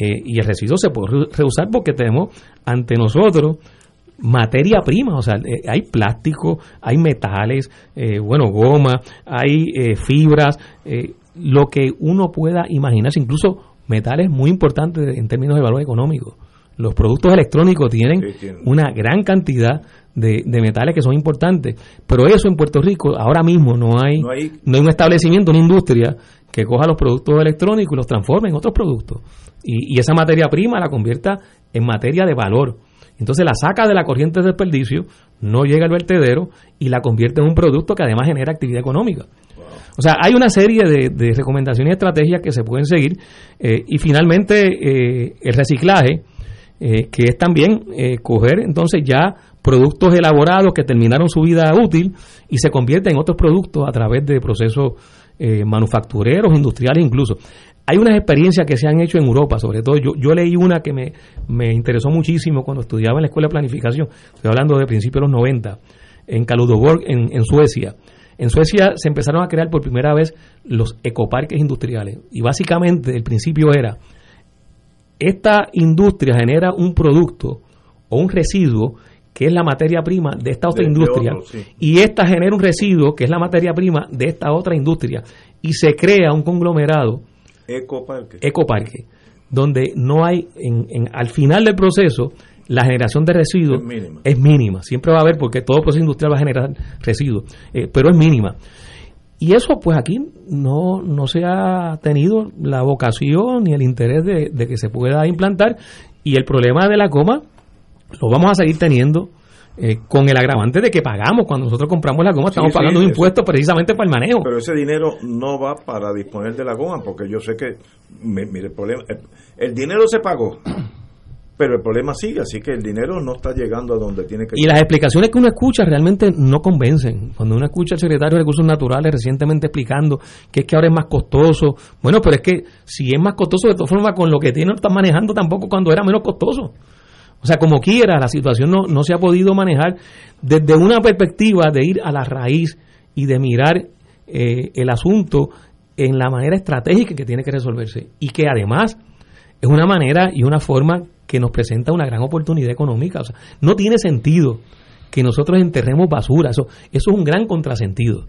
Eh, y el residuo se puede reusar porque tenemos ante nosotros materia prima, o sea, eh, hay plástico, hay metales, eh, bueno, goma, hay fibras, lo que uno pueda imaginarse, incluso metales muy importantes en términos de valor económico. Los productos electrónicos tienen, una gran cantidad de, metales que son importantes, pero eso en Puerto Rico ahora mismo no hay, no hay, un establecimiento, una industria que coja los productos electrónicos y los transforme en otros productos. Y, y esa materia prima la convierta en materia de valor. Entonces la saca de la corriente de desperdicio, no llega al vertedero y la convierte en un producto que además genera actividad económica. O sea, hay una serie de, recomendaciones y estrategias que se pueden seguir eh, y finalmente eh, el reciclaje, eh, que es también coger entonces ya productos elaborados que terminaron su vida útil y se convierten en otros productos a través de procesos manufactureros, industriales incluso. Hay unas experiencias que se han hecho en Europa, sobre todo yo, yo leí una que me, me interesó muchísimo cuando estudiaba en la Escuela de Planificación, estoy hablando de principios de los 90, en Kaludoborg, en, en Suecia. En Suecia se empezaron a crear por primera vez los ecoparques industriales y básicamente el principio era, esta industria genera un producto o un residuo que es la materia prima de esta otra industria, y esta genera un residuo que es la materia prima de esta otra industria, y se crea un conglomerado Ecoparque. Ecoparque, donde no hay, en, al final del proceso, la generación de residuos es mínima. Siempre va a haber, porque todo proceso industrial va a generar residuos, eh, pero es mínima. Y eso, pues aquí no, no se ha tenido la vocación ni el interés de, de que se pueda implantar. Y el problema de la coma lo vamos a seguir teniendo eh, con el agravante de que pagamos cuando nosotros compramos la goma, estamos pagando un impuesto precisamente para el manejo. Pero ese dinero no va para disponer de la goma, porque yo sé que, mire, el problema, el, dinero se pagó, pero el problema sigue, así que el dinero no está llegando a donde tiene que Y las explicaciones que uno escucha realmente no convencen. Cuando uno escucha al secretario de Recursos Naturales recientemente explicando que es que ahora es más costoso, bueno, pero es que si es más costoso, de todas formas, con lo que tiene, no está manejando tampoco cuando era menos costoso. O sea, como quiera, la situación no, no se ha podido manejar desde una perspectiva de ir a la raíz y de mirar eh, el asunto en la manera estratégica que tiene que resolverse y que además es una manera y una forma que nos presenta una gran oportunidad económica. O sea, no tiene sentido que nosotros enterremos basura, eso, eso es un gran contrasentido.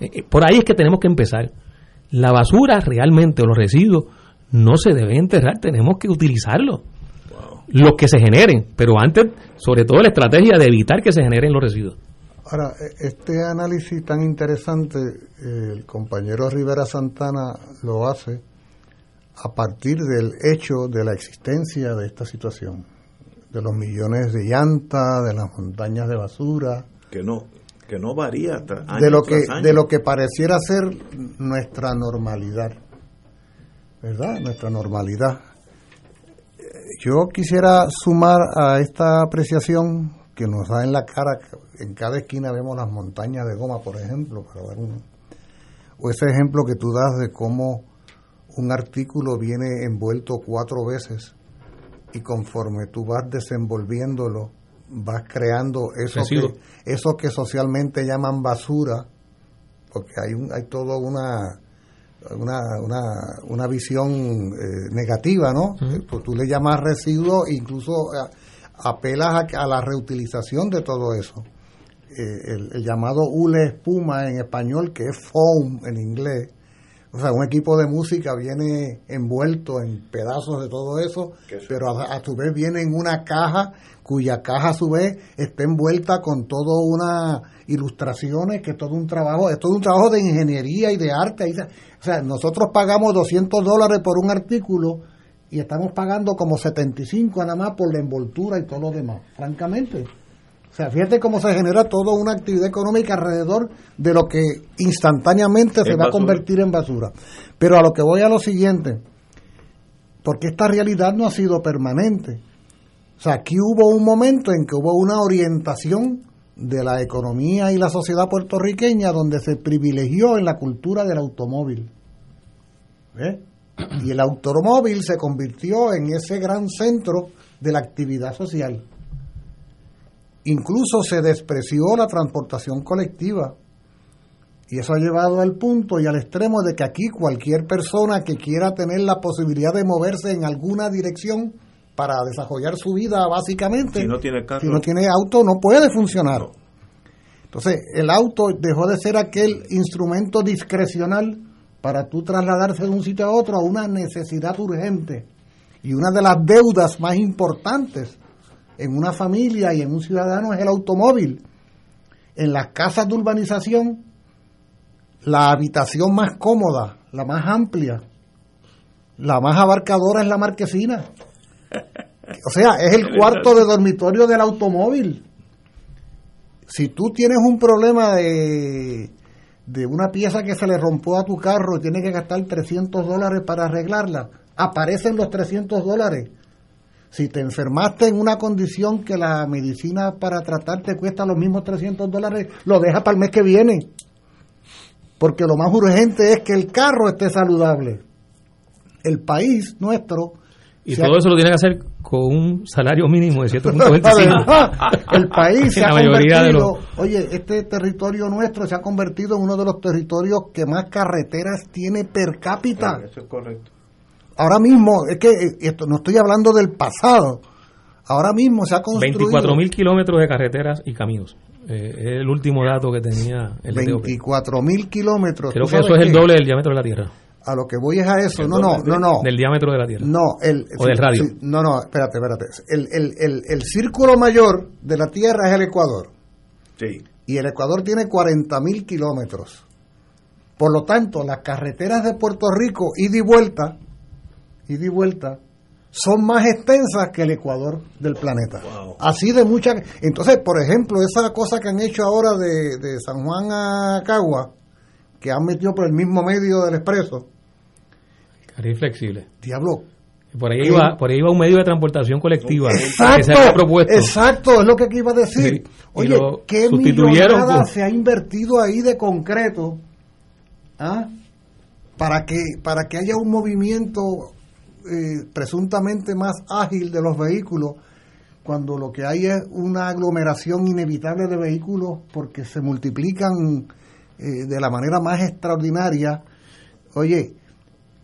Eh, eh, por ahí es que tenemos que empezar. La basura realmente o los residuos no se deben enterrar, tenemos que utilizarlo los que se generen, pero antes, sobre todo, la estrategia de evitar que se generen los residuos. Ahora, e, este análisis tan interesante, el compañero Rivera Santana lo hace a partir del hecho de la existencia de esta situación, de los millones de llantas, de las montañas de basura. Que no, que no varía de lo que de lo que pareciera ser nuestra normalidad verdad nuestra normalidad yo quisiera sumar a esta apreciación que nos da en la cara, en cada esquina vemos las montañas de goma, por ejemplo, para dar un, o ese ejemplo que tú das de cómo un artículo viene envuelto cuatro veces y conforme tú vas desenvolviéndolo, vas creando eso que, eso que socialmente llaman basura, porque hay, un, hay todo una una, una, una visión eh, negativa, ¿no? Pues tú le llamas residuo, incluso apelas a, la reutilización de todo eso. el, el, llamado hule espuma en español, que es foam en inglés, o sea, un equipo de música viene envuelto en pedazos de todo eso, pero a, su vez viene en una caja cuya caja a su vez está envuelta con todo una ilustraciones, que es todo un trabajo, es todo un trabajo de ingeniería y de arte. O sea, nosotros pagamos 200 dólares por un artículo y estamos pagando como 75 nada más por la envoltura y todo lo demás, francamente. O sea, fíjate cómo se genera toda una actividad económica alrededor de lo que instantáneamente se va a convertir en basura. Pero a lo que voy a lo siguiente, porque esta realidad no ha sido permanente. O sea, aquí hubo un momento en que hubo una orientación de la economía y la sociedad puertorriqueña donde se privilegió en la cultura del automóvil. Y el automóvil se convirtió en ese gran centro de la actividad social. Incluso se despreció la transportación colectiva. Y eso ha llevado al punto y al extremo de que aquí cualquier persona que quiera tener la posibilidad de moverse en alguna dirección para desarrollar su vida básicamente, si no tiene, si no tiene auto no puede funcionar. Entonces, el auto dejó de ser aquel instrumento discrecional para tú trasladarse de un sitio a otro a una necesidad urgente. Y una de las deudas más importantes en una familia y en un ciudadano es el automóvil. En las casas de urbanización, la habitación más cómoda, la más amplia, la más abarcadora es la marquesina. O sea, es el cuarto de dormitorio del automóvil. Si tú tienes un problema de, de una pieza que se le rompió a tu carro y tienes que gastar 300 dólares para arreglarla, aparecen los 300 dólares si te enfermaste en una condición que la medicina para tratarte cuesta los mismos 300 dólares, lo deja para el mes que viene. Porque lo más urgente es que el carro esté saludable. El país nuestro... Y todo eso lo tiene que hacer con un salario mínimo de 7.25. el país se ha convertido... Oye, este territorio nuestro se ha convertido en uno de los territorios que más carreteras tiene per cápita. eso es correcto ahora mismo, es que eh, esto, no estoy hablando del pasado, ahora mismo se ha construido... 24 mil kilómetros de carreteras y caminos. Eh, es el último dato que tenía el 24 mil kilómetros. Creo que eso es el doble del diámetro de la Tierra. A lo que voy es a eso. No, no, no, no. Del diámetro de la Tierra. No, el, o del radio. no, no, espérate, espérate. El, el, el, el círculo mayor de la Tierra es el Ecuador. Sí. Y el Ecuador tiene 40 mil kilómetros. Por lo tanto, las carreteras de Puerto Rico, ida y vuelta, y de vuelta son más extensas que el ecuador del planeta. Así de muchas. Entonces, por ejemplo, esa cosa que han hecho ahora de, San Juan a Cagua, que han metido por el mismo medio del expreso. Cari flexible. Diablo. Por ahí, iba, por ahí iba un medio de transportación colectiva exacto, que se había propuesto. Exacto, es lo que iba a decir. Oye, ¿qué millonada se ha invertido ahí de concreto ¿ah? para, que, para que haya un movimiento eh, presuntamente más ágil de los vehículos cuando lo que hay es una aglomeración inevitable de vehículos porque se multiplican eh, de la manera más extraordinaria. Oye,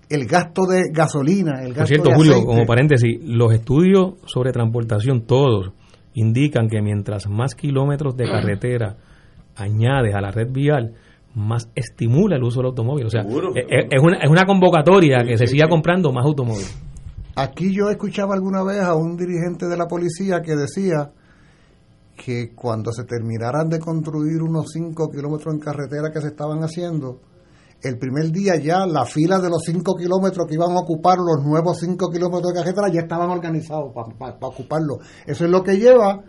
el gasto de gasolina, el gasto Por cierto, Julio, como paréntesis, los estudios sobre transportación, todos, indican que mientras más kilómetros de carretera añades a la red vial, más estimula el uso del automóvil. O sea, es, una, es una convocatoria que se siga comprando más automóviles. Aquí yo escuchaba alguna vez a un dirigente de la policía que decía que cuando se terminaran de construir unos 5 kilómetros en carretera que se estaban haciendo, el primer día ya la fila de los 5 kilómetros que iban a ocupar los nuevos 5 kilómetros de carretera ya estaban organizados para ocuparlo. Eso es lo que lleva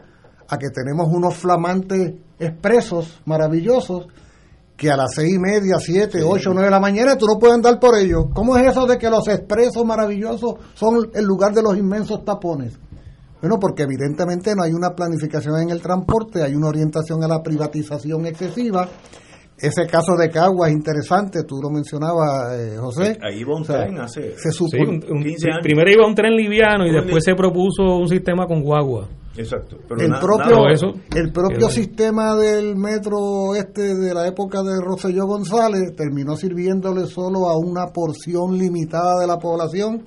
a que tenemos unos flamantes expresos maravillosos que a las seis y media, siete, ocho, nueve de la mañana tú no puedes andar por ellos. ¿Cómo es eso de que los expresos maravillosos son el lugar de los inmensos tapones? Bueno, porque evidentemente no hay una planificación en el transporte, hay una orientación a la privatización excesiva. Ese caso de Cagua es interesante, tú lo mencionabas, eh, José. Ahí iba un tren hace se 15 años. Primero iba un tren liviano y después se propuso un sistema con guagua. Exacto. el propio, el propio sistema del metro este de la época de Roselló González terminó sirviéndole solo a una porción limitada de la población.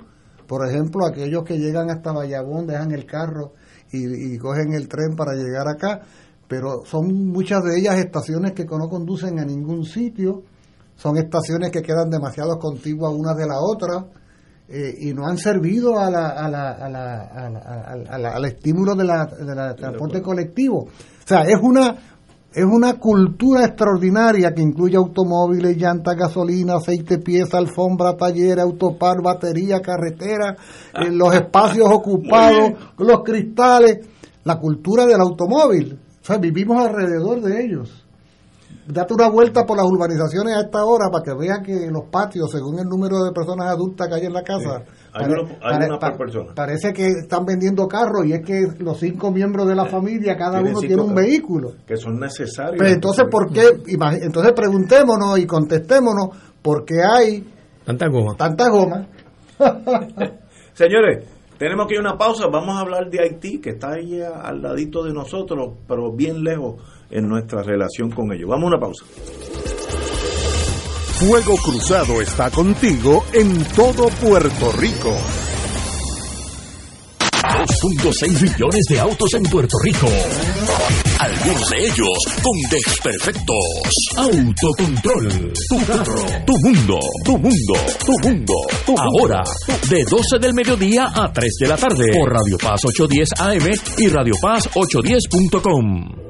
Por ejemplo, aquellos que llegan hasta Bayamón, dejan el carro y, cogen el tren para llegar acá. Pero son muchas de ellas estaciones que no conducen a ningún sitio. Son estaciones que quedan demasiado contiguas unas de la otra eh, y no han servido a la, a la, a la, al estímulo del de transporte colectivo. O sea, es una, es una cultura extraordinaria que incluye automóviles, llantas, gasolina, aceite, pieza, alfombra, taller, autopar, batería, carretera, eh, los espacios ocupados, los cristales, la cultura del automóvil. O sea, vivimos alrededor de ellos date una vuelta por las urbanizaciones a esta hora para que vean que los patios, según el número de personas adultas que hay en la casa, parece que están vendiendo carros y es que los cinco miembros de la familia, cada uno tiene un vehículo. Que son necesarios. Pero entonces, ¿por qué? Entonces preguntémonos y contestémonos por qué hay tanta goma. Tanta goma. Señores, tenemos que ir a una pausa. Vamos a hablar de Haití, que está ahí al ladito de nosotros, pero bien lejos en nuestra relación con ellos. Vamos a una pausa. Fuego Cruzado está contigo en todo Puerto Rico. 2.6 millones de autos en Puerto Rico. Algunos de ellos con desperfectos. Autocontrol. Tu carro. Tu mundo. Tu mundo. Tu mundo. Ahora, de 12 del mediodía a 3 de la tarde. Por Radio Paz 810 AM y Radio Paz 810.com.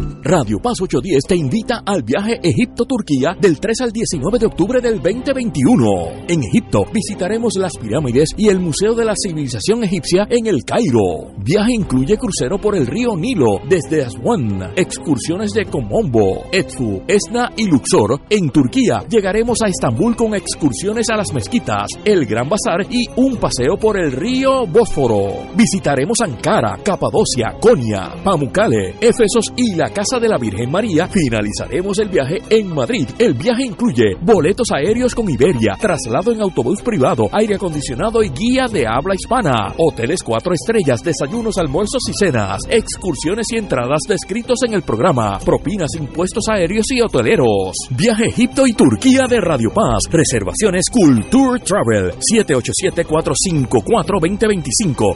Radio Paz 810 te invita al viaje Egipto-Turquía del 3 al 19 de octubre del 2021. En Egipto visitaremos las pirámides y el Museo de la Civilización Egipcia en el Cairo. Viaje incluye crucero por el río Nilo desde Aswan, excursiones de Komombo, Edfu, Esna y Luxor. En Turquía llegaremos a Estambul con excursiones a las mezquitas, el Gran Bazar y un paseo por el río Bósforo. Visitaremos Ankara, Capadocia, Konya, Pamukkale, Efesos y la Casa de la Virgen María, finalizaremos el viaje en Madrid. El viaje incluye boletos aéreos con Iberia, traslado en autobús privado, aire acondicionado y guía de habla hispana, hoteles cuatro estrellas, desayunos, almuerzos y cenas, excursiones y entradas descritos en el programa, propinas, impuestos aéreos y hoteleros. Viaje Egipto y Turquía de Radio Paz. Reservaciones Culture Travel 787-454-2025,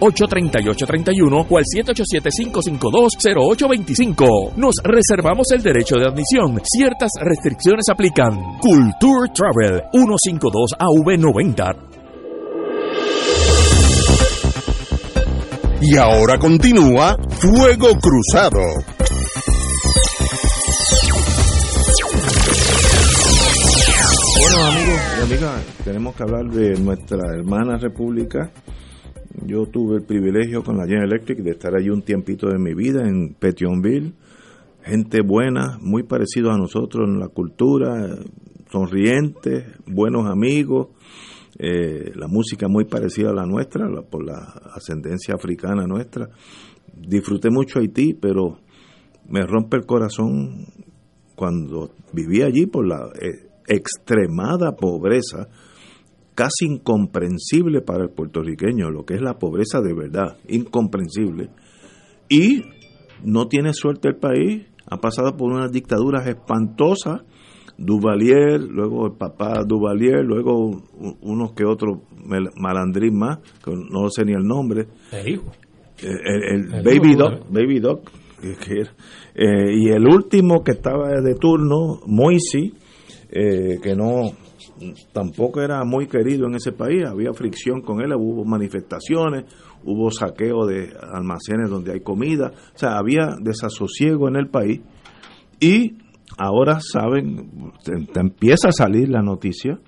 787-538-3831 o al 787 552 825. Nos reservamos el derecho de admisión. Ciertas restricciones aplican. Culture Travel 152 AV90. Y ahora continúa Fuego Cruzado. Bueno amigos y amigas, tenemos que hablar de nuestra hermana república yo tuve el privilegio con la General Electric de estar allí un tiempito de mi vida en Petionville. Gente buena, muy parecidos a nosotros en la cultura, sonrientes, buenos amigos. Eh, la música muy parecida a la nuestra, por la ascendencia africana nuestra. Disfruté mucho Haití, pero me rompe el corazón cuando viví allí por la... Eh, extremada pobreza, casi incomprensible para el puertorriqueño, lo que es la pobreza de verdad, incomprensible. Y no tiene suerte el país, ha pasado por unas dictaduras espantosas, Duvalier, luego el papá Duvalier, luego unos que otros malandrín más, que no sé ni el nombre. El hijo. El, Baby Doc, Baby Doc, eh, y el último que estaba de turno, Moisi, eh, que no tampoco era muy querido en ese país, había fricción con él, hubo manifestaciones, hubo saqueo de almacenes donde hay comida, o sea, había desasosiego en el país. Y ahora saben, empieza a salir la noticia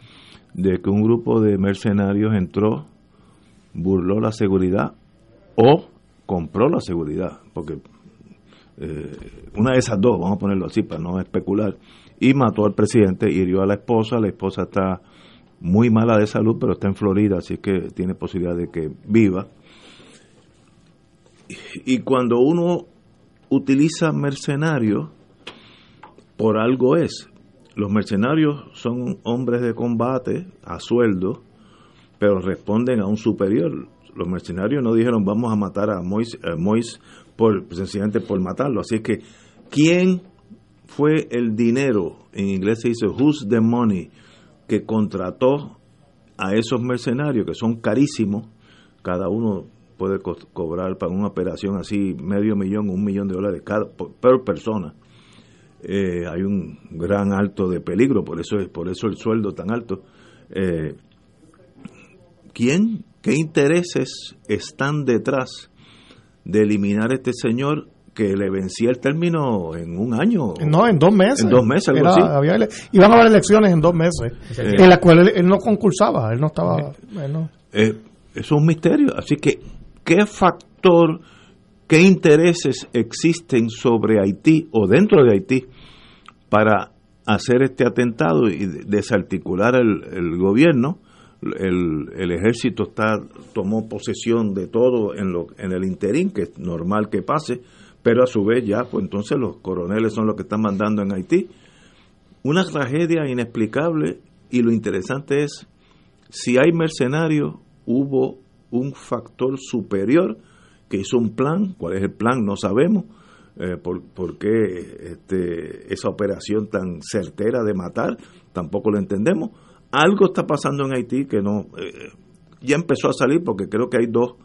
de que un grupo de mercenarios entró, burló la seguridad o compró la seguridad, porque eh, una de esas dos, vamos a ponerlo así para no especular, y mató al presidente, hirió a la esposa, la esposa está muy mala de salud, pero está en Florida, así que tiene posibilidad de que viva. Y cuando uno utiliza mercenarios, por algo es. Los mercenarios son hombres de combate a sueldo, pero responden a un superior. Los mercenarios no dijeron vamos a matar a Mois, por, sencillamente por matarlo. Así que, ¿quién fue el dinero, en inglés se dice who's the money, que contrató a esos mercenarios que son carísimos, cada uno puede cobrar para una operación así medio millón, un millón de dólares cada, por, persona. Eh, hay un gran alto de peligro, por eso, por eso el sueldo tan alto. Eh, ¿Quién, qué intereses están detrás de eliminar a este señor que le vencía el término en un año. No, en dos meses. En dos meses, algo así. iban a haber elecciones en dos meses, en las cuales él, no concursaba, él no estaba... Eh, eso es un misterio. Así que, ¿qué factor, qué intereses existen sobre Haití o dentro de Haití para hacer este atentado y desarticular el, el gobierno? El, el, ejército está tomó posesión de todo en, lo, en el interín, que es normal que pase, pero a su vez ya, pues entonces los coroneles son los que están mandando en Haití. Una tragedia inexplicable y lo interesante es, si hay mercenarios, hubo un factor superior que hizo un plan, cuál es el plan, no sabemos, eh, por, por, qué este, esa operación tan certera de matar, tampoco lo entendemos. Algo está pasando en Haití que no, eh, ya empezó a salir porque creo que hay dos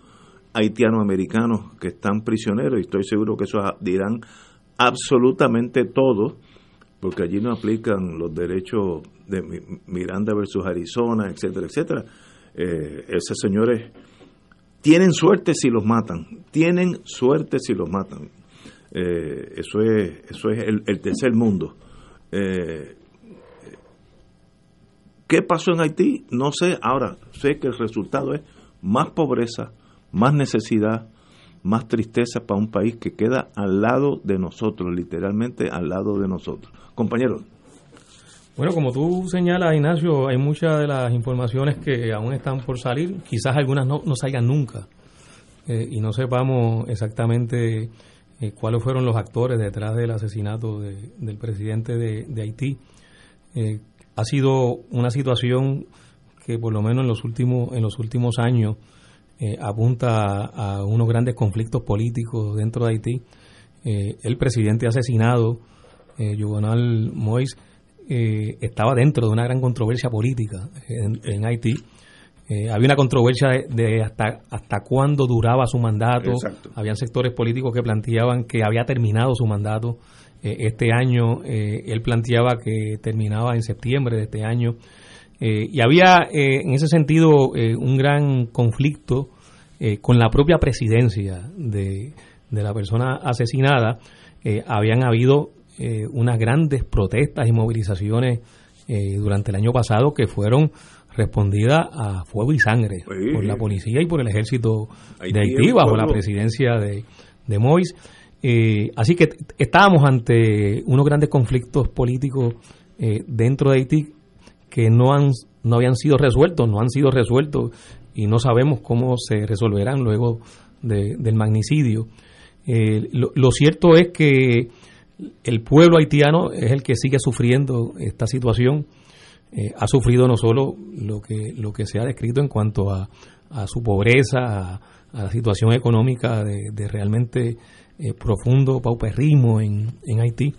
haitianos americanos que están prisioneros y estoy seguro que eso dirán absolutamente todo porque allí no aplican los derechos de Miranda versus Arizona, etcétera, etcétera. Eh, esos señores tienen suerte si los matan, tienen suerte si los matan. Eh, eso es, eso es el, tercer mundo. Eh, ¿Qué pasó en Haití? No sé. Ahora sé que el resultado es más pobreza, más necesidad, más tristeza para un país que queda al lado de nosotros, literalmente al lado de nosotros. Compañeros. Bueno, como tú señalas, Ignacio, hay muchas de las informaciones que aún están por salir, quizás algunas no, no salgan nunca eh, y no sepamos exactamente eh, cuáles fueron los actores detrás del asesinato del presidente de, Haití. Eh, ha sido una situación que por lo menos en los últimos, en los últimos años eh, apunta a, unos grandes conflictos políticos dentro de Haití. Eh, el presidente asesinado, eh, Juvenal Moïse, eh, estaba dentro de una gran controversia política en, Haití. había una controversia de, hasta, hasta cuándo duraba su mandato. Habían sectores políticos que planteaban que había terminado su mandato este año. él planteaba que terminaba en septiembre de este año. Eh, y había eh, en ese sentido eh, un gran conflicto con la propia presidencia de, la persona asesinada. habían habido unas grandes protestas y movilizaciones durante el año pasado que fueron respondidas a fuego y sangre por la policía y por el ejército de Haití bajo la presidencia de, de Mois. así que estábamos ante unos grandes conflictos políticos dentro de Haití que no, han, no habían sido resueltos, no han sido resueltos y no sabemos cómo se resolverán luego del magnicidio. Eh, lo, cierto es que el pueblo haitiano es el que sigue sufriendo esta situación. ha sufrido no solo lo que, lo que se ha descrito en cuanto a, su pobreza, a, la situación económica de, realmente profundo pauperrismo en, en Haití,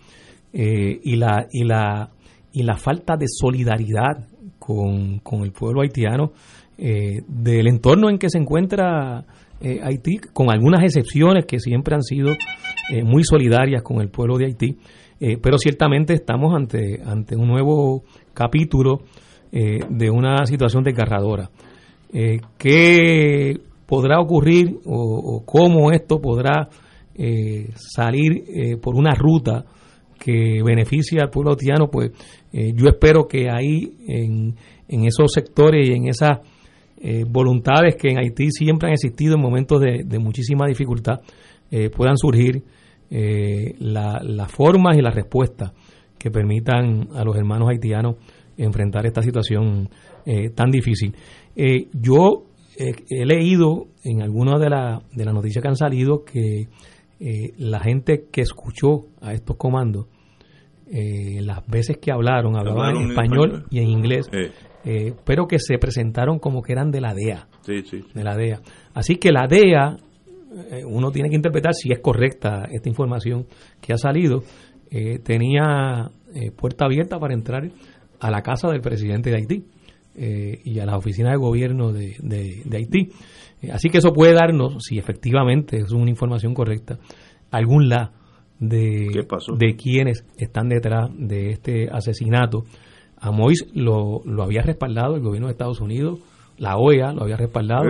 y, la, y, la, y la falta de solidaridad con, con el pueblo haitiano del entorno en que se encuentra eh, Haití, con algunas excepciones que siempre han sido eh, muy solidarias con el pueblo de Haití, eh, pero ciertamente estamos ante, ante un nuevo capítulo de una situación desgarradora. ¿Qué podrá ocurrir o, cómo esto podrá salir por una ruta que beneficie al pueblo haitiano? Pues yo espero que ahí en, en esos sectores y en esas eh, voluntades que en Haití siempre han existido en momentos de, muchísima dificultad eh, puedan surgir eh, las formas y las respuestas que permitan a los hermanos haitianos enfrentar esta situación tan difícil. yo he leído en algunas de, la, de las noticias que han salido que la gente que escuchó a estos comandos, las veces que hablaron, hablaban en español, y en inglés, eh, pero que se presentaron como que eran de la DEA. De la DEA. Así que la DEA, eh, uno tiene que interpretar si es correcta esta información que ha salido, eh, tenía puerta abierta para entrar a la casa del presidente de Haití y a las oficinas de gobierno de, de Haití. así que eso puede darnos, si efectivamente es una información correcta, algún la de, de quienes están detrás de este asesinato a Mois lo, lo había respaldado el gobierno de Estados Unidos, la OEA lo había respaldado.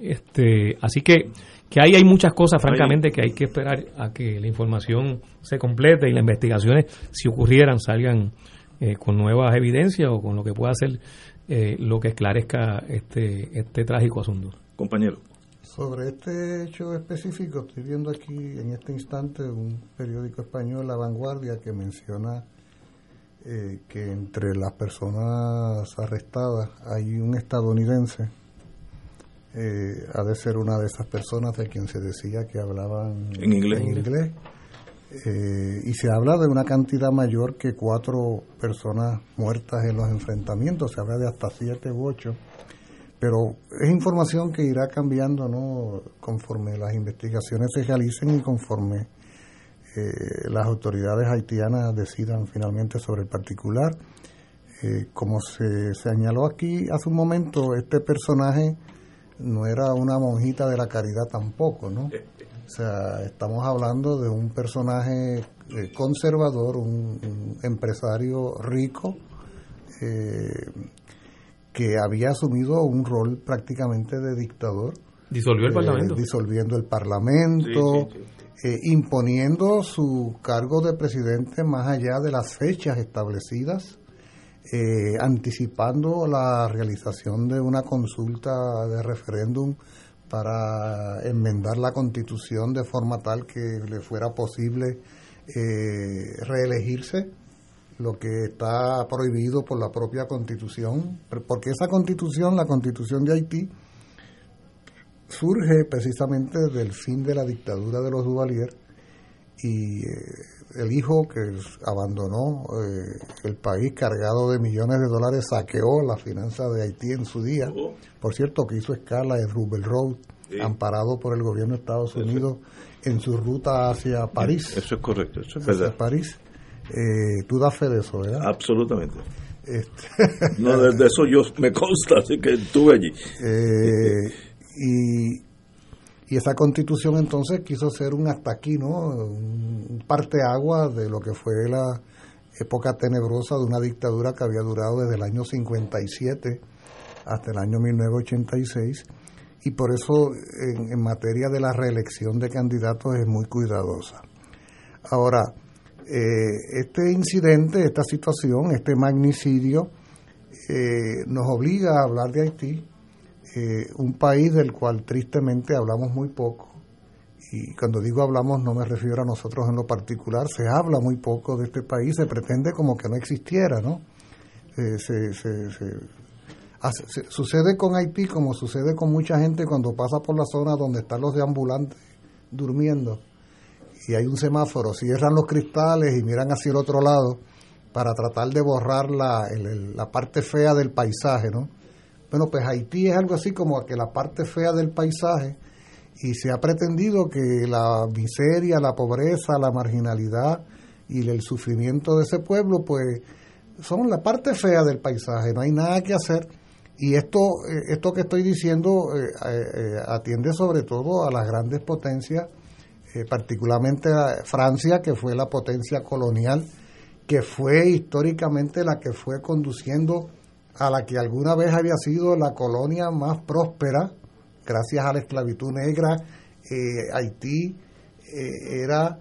Este, así que, que ahí hay muchas cosas, francamente, que hay que esperar a que la información se complete y las investigaciones, si ocurrieran, salgan eh, con nuevas evidencias o con lo que pueda ser eh, lo que esclarezca este, este trágico asunto. Compañero. Sobre este hecho específico, estoy viendo aquí en este instante un periódico español, La Vanguardia, que menciona eh, que entre las personas arrestadas hay un estadounidense, eh, ha de ser una de esas personas de quien se decía que hablaban en inglés. Eh, y se habla de una cantidad mayor que cuatro personas muertas en los enfrentamientos, se habla de hasta siete u ocho, pero es información que irá cambiando no conforme las investigaciones se realicen y conforme eh, las autoridades haitianas decidan finalmente sobre el particular. Eh, como se señaló aquí hace un momento, este personaje no era una monjita de la caridad tampoco, ¿no? O sea, estamos hablando de un personaje eh, conservador, un, empresario rico, que había asumido un rol prácticamente de dictador. Disolvió el Parlamento. Disolviendo el Parlamento. Eh, imponiendo su cargo de presidente más allá de las fechas establecidas, eh, anticipando la realización de una consulta de referéndum para enmendar la constitución de forma tal que le fuera posible eh, reelegirse, lo que está prohibido por la propia constitución, porque esa constitución, la constitución de Haití, surge precisamente del fin de la dictadura de los Duvalier y eh, el hijo que abandonó eh, el país cargado de millones de dólares saqueó la finanza de Haití en su día. Oh. Por cierto, que hizo escala en Rubel Road, amparado por el gobierno de Estados Unidos en su ruta hacia París. Eso es correcto, eso es verdad. París. Eh, tú das fe de eso, ¿verdad? Absolutamente. Este... no, de, eso yo me consta, así que estuve allí. Y, y esa constitución entonces quiso ser un hasta aquí, ¿no? Un agua de lo que fue la época tenebrosa de una dictadura que había durado desde el año 57 hasta el año 1986 y por eso en, materia de la reelección de candidatos es muy cuidadosa. Ahora, eh, este incidente, esta situación, este magnicidio, eh, nos obliga a hablar de Haití eh, un país del cual tristemente hablamos muy poco. Y cuando digo hablamos no me refiero a nosotros en lo particular, se habla muy poco de este país, se pretende como que no existiera, ¿no? Eh, se, sucede con Haití como sucede con mucha gente cuando pasa por la zona donde están los deambulantes durmiendo y hay un semáforo, cierran los cristales y miran hacia el otro lado para tratar de borrar la, la parte fea del paisaje, ¿no? Bueno, pues Haití es algo así como que la parte fea del paisaje y se ha pretendido que la miseria, la pobreza, la marginalidad y el sufrimiento de ese pueblo, pues son la parte fea del paisaje, no hay nada que hacer. Y esto, eh, esto que estoy diciendo eh, eh, atiende sobre todo a las grandes potencias, particularmente a Francia, que fue la potencia colonial, que fue históricamente la que fue conduciendo a la que alguna vez había sido la colonia más próspera, gracias a la esclavitud negra. Haití era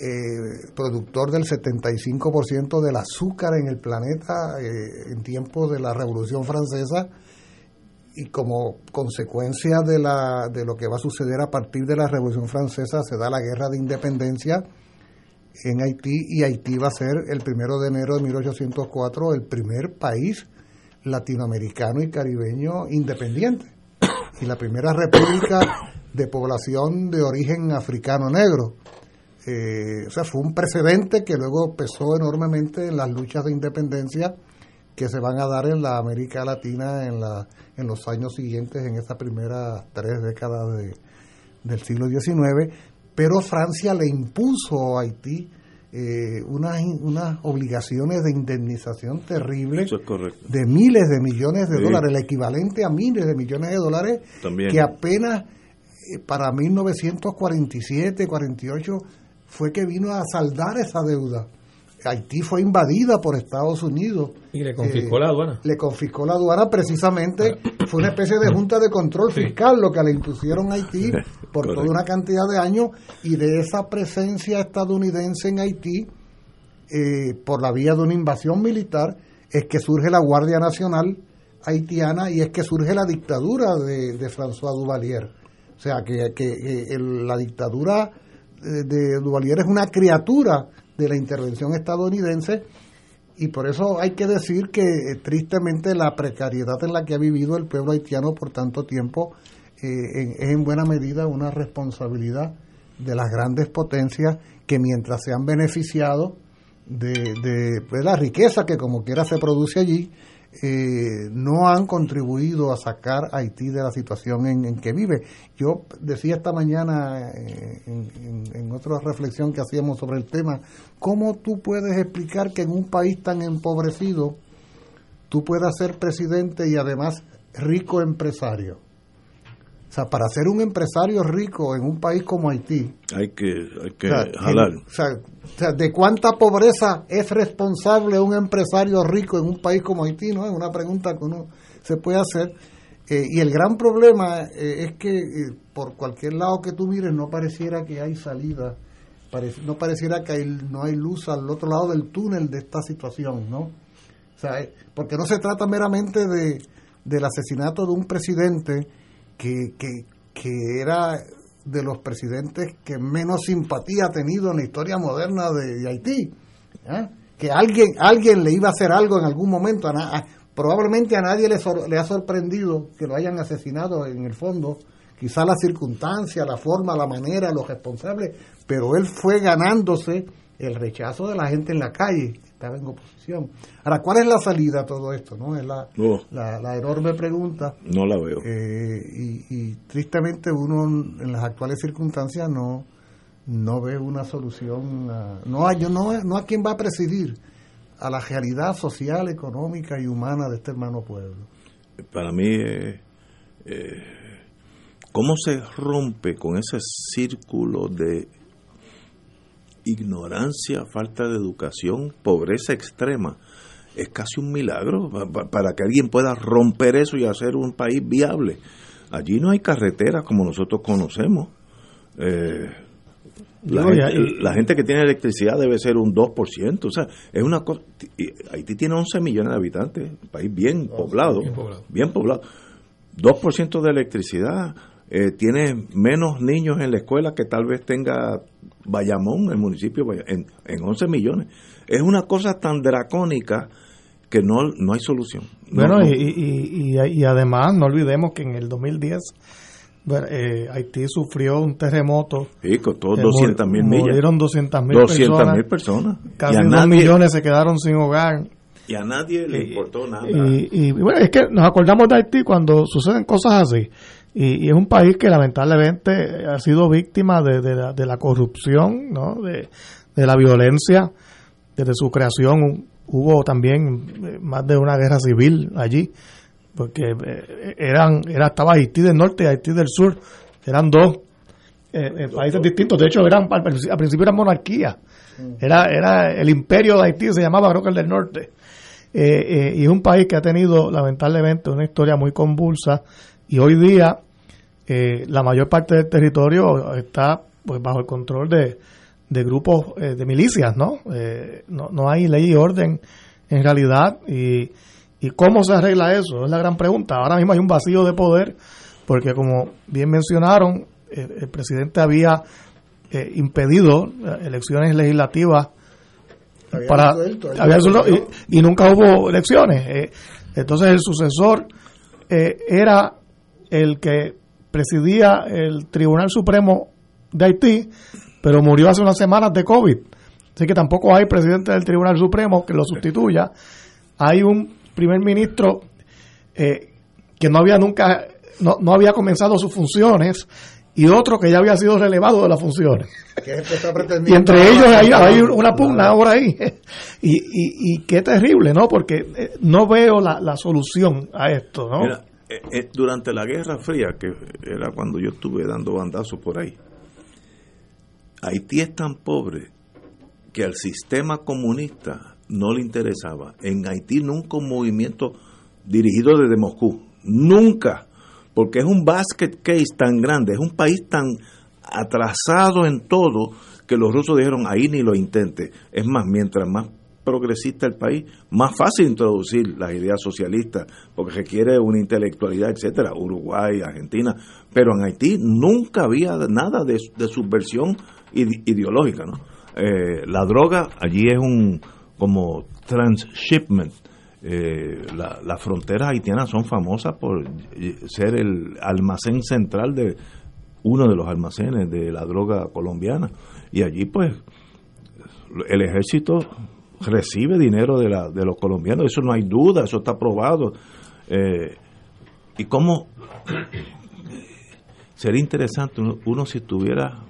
eh, productor del 75% del azúcar en el planeta eh, en tiempos de la Revolución Francesa y como consecuencia de, la, de lo que va a suceder a partir de la Revolución Francesa se da la guerra de independencia en Haití y Haití va a ser el primero de enero de 1804 el primer país latinoamericano y caribeño independiente y la primera república de población de origen africano negro. Eh, o sea, fue un precedente que luego pesó enormemente en las luchas de independencia que se van a dar en la América Latina en, la, en los años siguientes, en estas primeras tres décadas de, del siglo XIX, pero Francia le impuso a Haití eh, unas, unas obligaciones de indemnización terribles de miles de millones de dólares, el equivalente a miles de millones de dólares que apenas eh, para 1947, 48 fue que vino a saldar esa deuda. Haití fue invadida por Estados Unidos. Y le confiscó la aduana. Le confiscó la aduana precisamente, fue una especie de junta de control fiscal lo que le impusieron a Haití por toda una cantidad de años y de esa presencia estadounidense en Haití, eh, por la vía de una invasión militar, es que surge la Guardia Nacional haitiana y es que surge la dictadura de, François Duvalier. O sea, que, que la dictadura de Duvalier es una criatura de la intervención estadounidense y por eso hay que decir que eh, tristemente la precariedad en la que ha vivido el pueblo haitiano por tanto tiempo eh, es en buena medida una responsabilidad de las grandes potencias que mientras se han beneficiado de, de pues, la riqueza que como quiera se produce allí, eh, no han contribuido a sacar a Haití de la situación en, que vive. Yo decía esta mañana eh, en, otra reflexión que hacíamos sobre el tema, ¿cómo tú puedes explicar que en un país tan empobrecido tú puedas ser presidente y además rico empresario? Sea, para ser un empresario rico en un país como Haití. Hay que, hay que jalar. o, sea, ¿de cuánta pobreza es responsable un empresario rico en un país como Haití? ¿no? Es una pregunta que uno se puede hacer. Eh, y el gran problema eh, es que eh, por cualquier lado que tú mires no pareciera que hay salida, no pareciera que hay, no hay luz al otro lado del túnel de esta situación, ¿no? O sea, porque no se trata meramente de, del asesinato de un presidente, que, que, era de los presidentes que menos simpatía ha tenido en la historia moderna de, Haití. Que alguien, alguien le iba a hacer algo en algún momento. probablemente a nadie le, le ha sorprendido que lo hayan asesinado en el fondo. Quizá la circunstancia, la forma, la manera, los responsables. Pero él fue ganándose el rechazo de la gente en la calle en oposición. Ahora, ¿cuál es la salida a todo esto? no Es la, la, enorme pregunta. No la veo. Eh, y, tristemente uno en las actuales circunstancias no, no ve una solución. no, hay, no, no a quién va a presidir a la realidad social, económica y humana de este hermano pueblo. Para mí, eh, ¿cómo se rompe con ese círculo de ignorancia, falta de educación, pobreza extrema. Es casi un milagro para que alguien pueda romper eso y hacer un país viable. Allí no hay carreteras como nosotros conocemos. Eh, la, gente, que tiene electricidad debe ser un 2%. O sea, es una cosa. Haití tiene 11 millones de habitantes, un país bien poblado. Bien poblado. 2% de electricidad. Eh, tiene menos niños en la escuela que tal vez tenga Bayamón, el municipio, en, en 11 millones. Es una cosa tan dracónica que no, no hay solución. bueno, Y, y, y, además no olvidemos que en el 2010 eh, Haití sufrió un terremoto. Sí, costó 200 mil millas. Murieron 200 mil personas. personas. Casi dos millones se quedaron sin hogar. Y a nadie le importó nada. Y, bueno, es que nos acordamos de Haití cuando suceden cosas así. Y, es un país que lamentablemente ha sido víctima de, la, de la, corrupción, ¿no? de, de la violencia. Desde su creación hubo también eh, más de una guerra civil allí porque eh, eran era estaba Haití del norte y Haití del sur eran dos eh, eh, países distintos. De hecho eran al principio eran monarquías era era el imperio de Haití se llamaba creo que el del norte. Y es un país que ha tenido lamentablemente una historia muy convulsa y hoy día la mayor parte del territorio está pues bajo el control de, de grupos de milicias no no no hay ley y orden en realidad y ¿Y cómo se arregla eso? Es la gran pregunta. Ahora mismo hay un vacío de poder porque, como bien mencionaron, el, presidente había eh, impedido elecciones legislativas para y, nunca hubo elecciones. Eh, entonces el sucesor eh, era el que presidía el Tribunal Supremo de Haití, pero murió hace unas semanas de COVID. Así que tampoco hay presidente del Tribunal Supremo que lo sustituya. Hay un primer ministro eh, que no había nunca, no, no, había comenzado sus funciones y otro que ya había sido relevado de las funciones. y entre ellos hay, una pugna ahora ahí. y, y, y, qué terrible, ¿no? Porque eh, no veo la, la solución a esto, ¿no? Eh, durante la Guerra Fría, que era cuando yo estuve dando bandazos por ahí, Haití es tan pobre que al sistema comunista no le interesaba. En Haití nunca un movimiento dirigido desde Moscú, nunca, porque es un basket case tan grande, es un país tan atrasado en todo que los rusos dijeron ahí ni lo intente. Es más, mientras más progresista el país, más fácil introducir las ideas socialistas, porque requiere una intelectualidad, etcétera, Uruguay, Argentina, pero en Haití nunca había nada de, subversión ideológica, ¿no? Eh, la droga allí es un, como transshipment. Eh, las fronteras haitianas son famosas por ser el almacén central de uno de los almacenes de la droga colombiana. Y allí pues el ejército recibe dinero de, la, de los colombianos, eso no hay duda, eso está probado. Eh, y cómo sería interesante uno si estuviera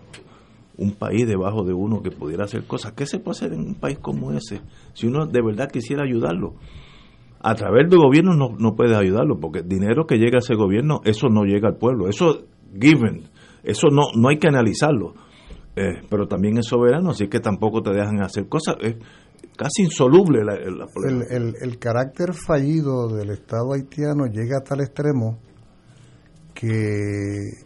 un país debajo de uno que pudiera hacer cosas. ¿Qué se puede hacer en un país como ese? Si uno de verdad quisiera ayudarlo. A través del gobierno no, no puedes ayudarlo, porque el dinero que llega a ese gobierno, eso no llega al pueblo. Eso given, eso no, no hay que analizarlo. Eh, pero también es soberano, así que tampoco te dejan hacer cosas. Es casi insoluble la, el, el, el carácter fallido del Estado haitiano llega a tal extremo que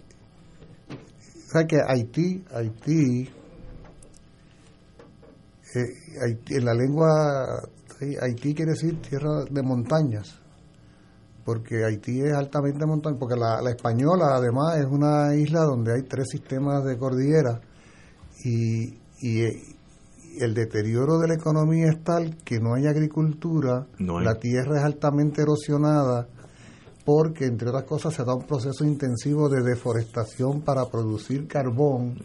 sea que Haití, Haití, eh, en la lengua Haití quiere decir tierra de montañas, porque Haití es altamente montaña, porque la, española además es una isla donde hay tres sistemas de cordillera y, y, el deterioro de la economía es tal que no hay agricultura, la tierra es altamente erosionada, porque, entre otras cosas, se da un proceso intensivo de deforestación para producir carbón,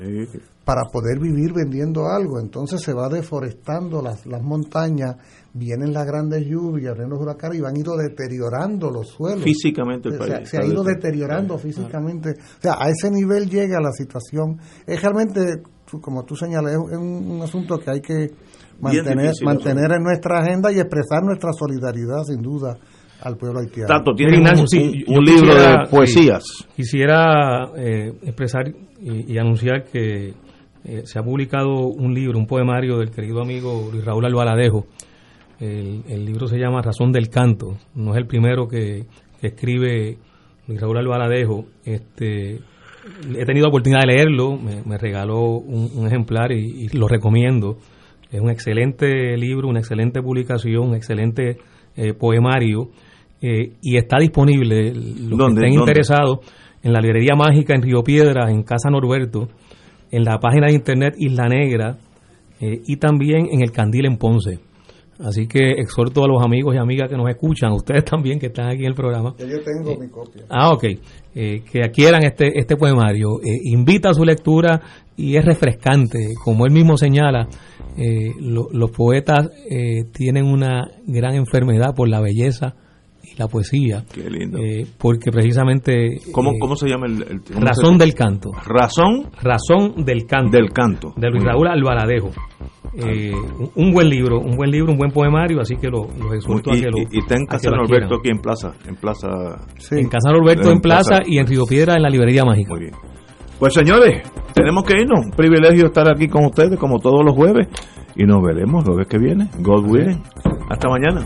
para poder vivir vendiendo algo. Entonces se va deforestando las, las montañas, vienen las grandes lluvias, vienen los huracanes y van ido deteriorando los suelos. Físicamente el país. Se, ha ido deteriorando físicamente. O sea, a ese nivel llega la situación. Es realmente, como tú señalas, es un, asunto que hay que mantener, mantener en nuestra agenda y expresar nuestra solidaridad, sin duda al pueblo haitiano. Tanto tiene un, libro de poesías. quisiera eh, expresar y, anunciar que eh, se ha publicado un libro, un poemario del querido amigo Luis Raúl Albaladejo. El, el libro se llama Razón del Canto. No es el primero que, escribe Luis Raúl Albaladejo. Este, he tenido oportunidad de leerlo, me, regaló un, ejemplar y, y, lo recomiendo. Es un excelente libro, una excelente publicación, un excelente eh, poemario eh, y está disponible, los que estén interesados, en la librería mágica en Río Piedras, en Casa Norberto, en la página de internet Isla Negra eh, y también en el Candil en Ponce. Así que exhorto a los amigos y amigas que nos escuchan, ustedes también que están aquí en el programa. yo tengo mi copia. Ah, ok. Eh, que adquieran este, este poemario. Eh, invita a su lectura y es refrescante. Como él mismo señala, eh, los poetas tienen una gran enfermedad por la belleza y la poesía. Qué lindo. porque precisamente... ¿Cómo, ¿Cómo se llama el...? razón del canto. ¿Razón? Razón del canto. Del canto. De Luis Raúl Alvaradejo. Eh, un buen libro, un buen libro, un buen poemario, así que lo, los exhorto a que lo Y, está en Casa Norberto aquí en Plaza, en Plaza en Casa Norberto en, Plaza, y en Río Piedra en la Librería Mágica. Muy bien. Pues señores, tenemos que irnos. Un privilegio estar aquí con ustedes como todos los jueves y nos veremos el jueves que viene. God willing. Hasta mañana.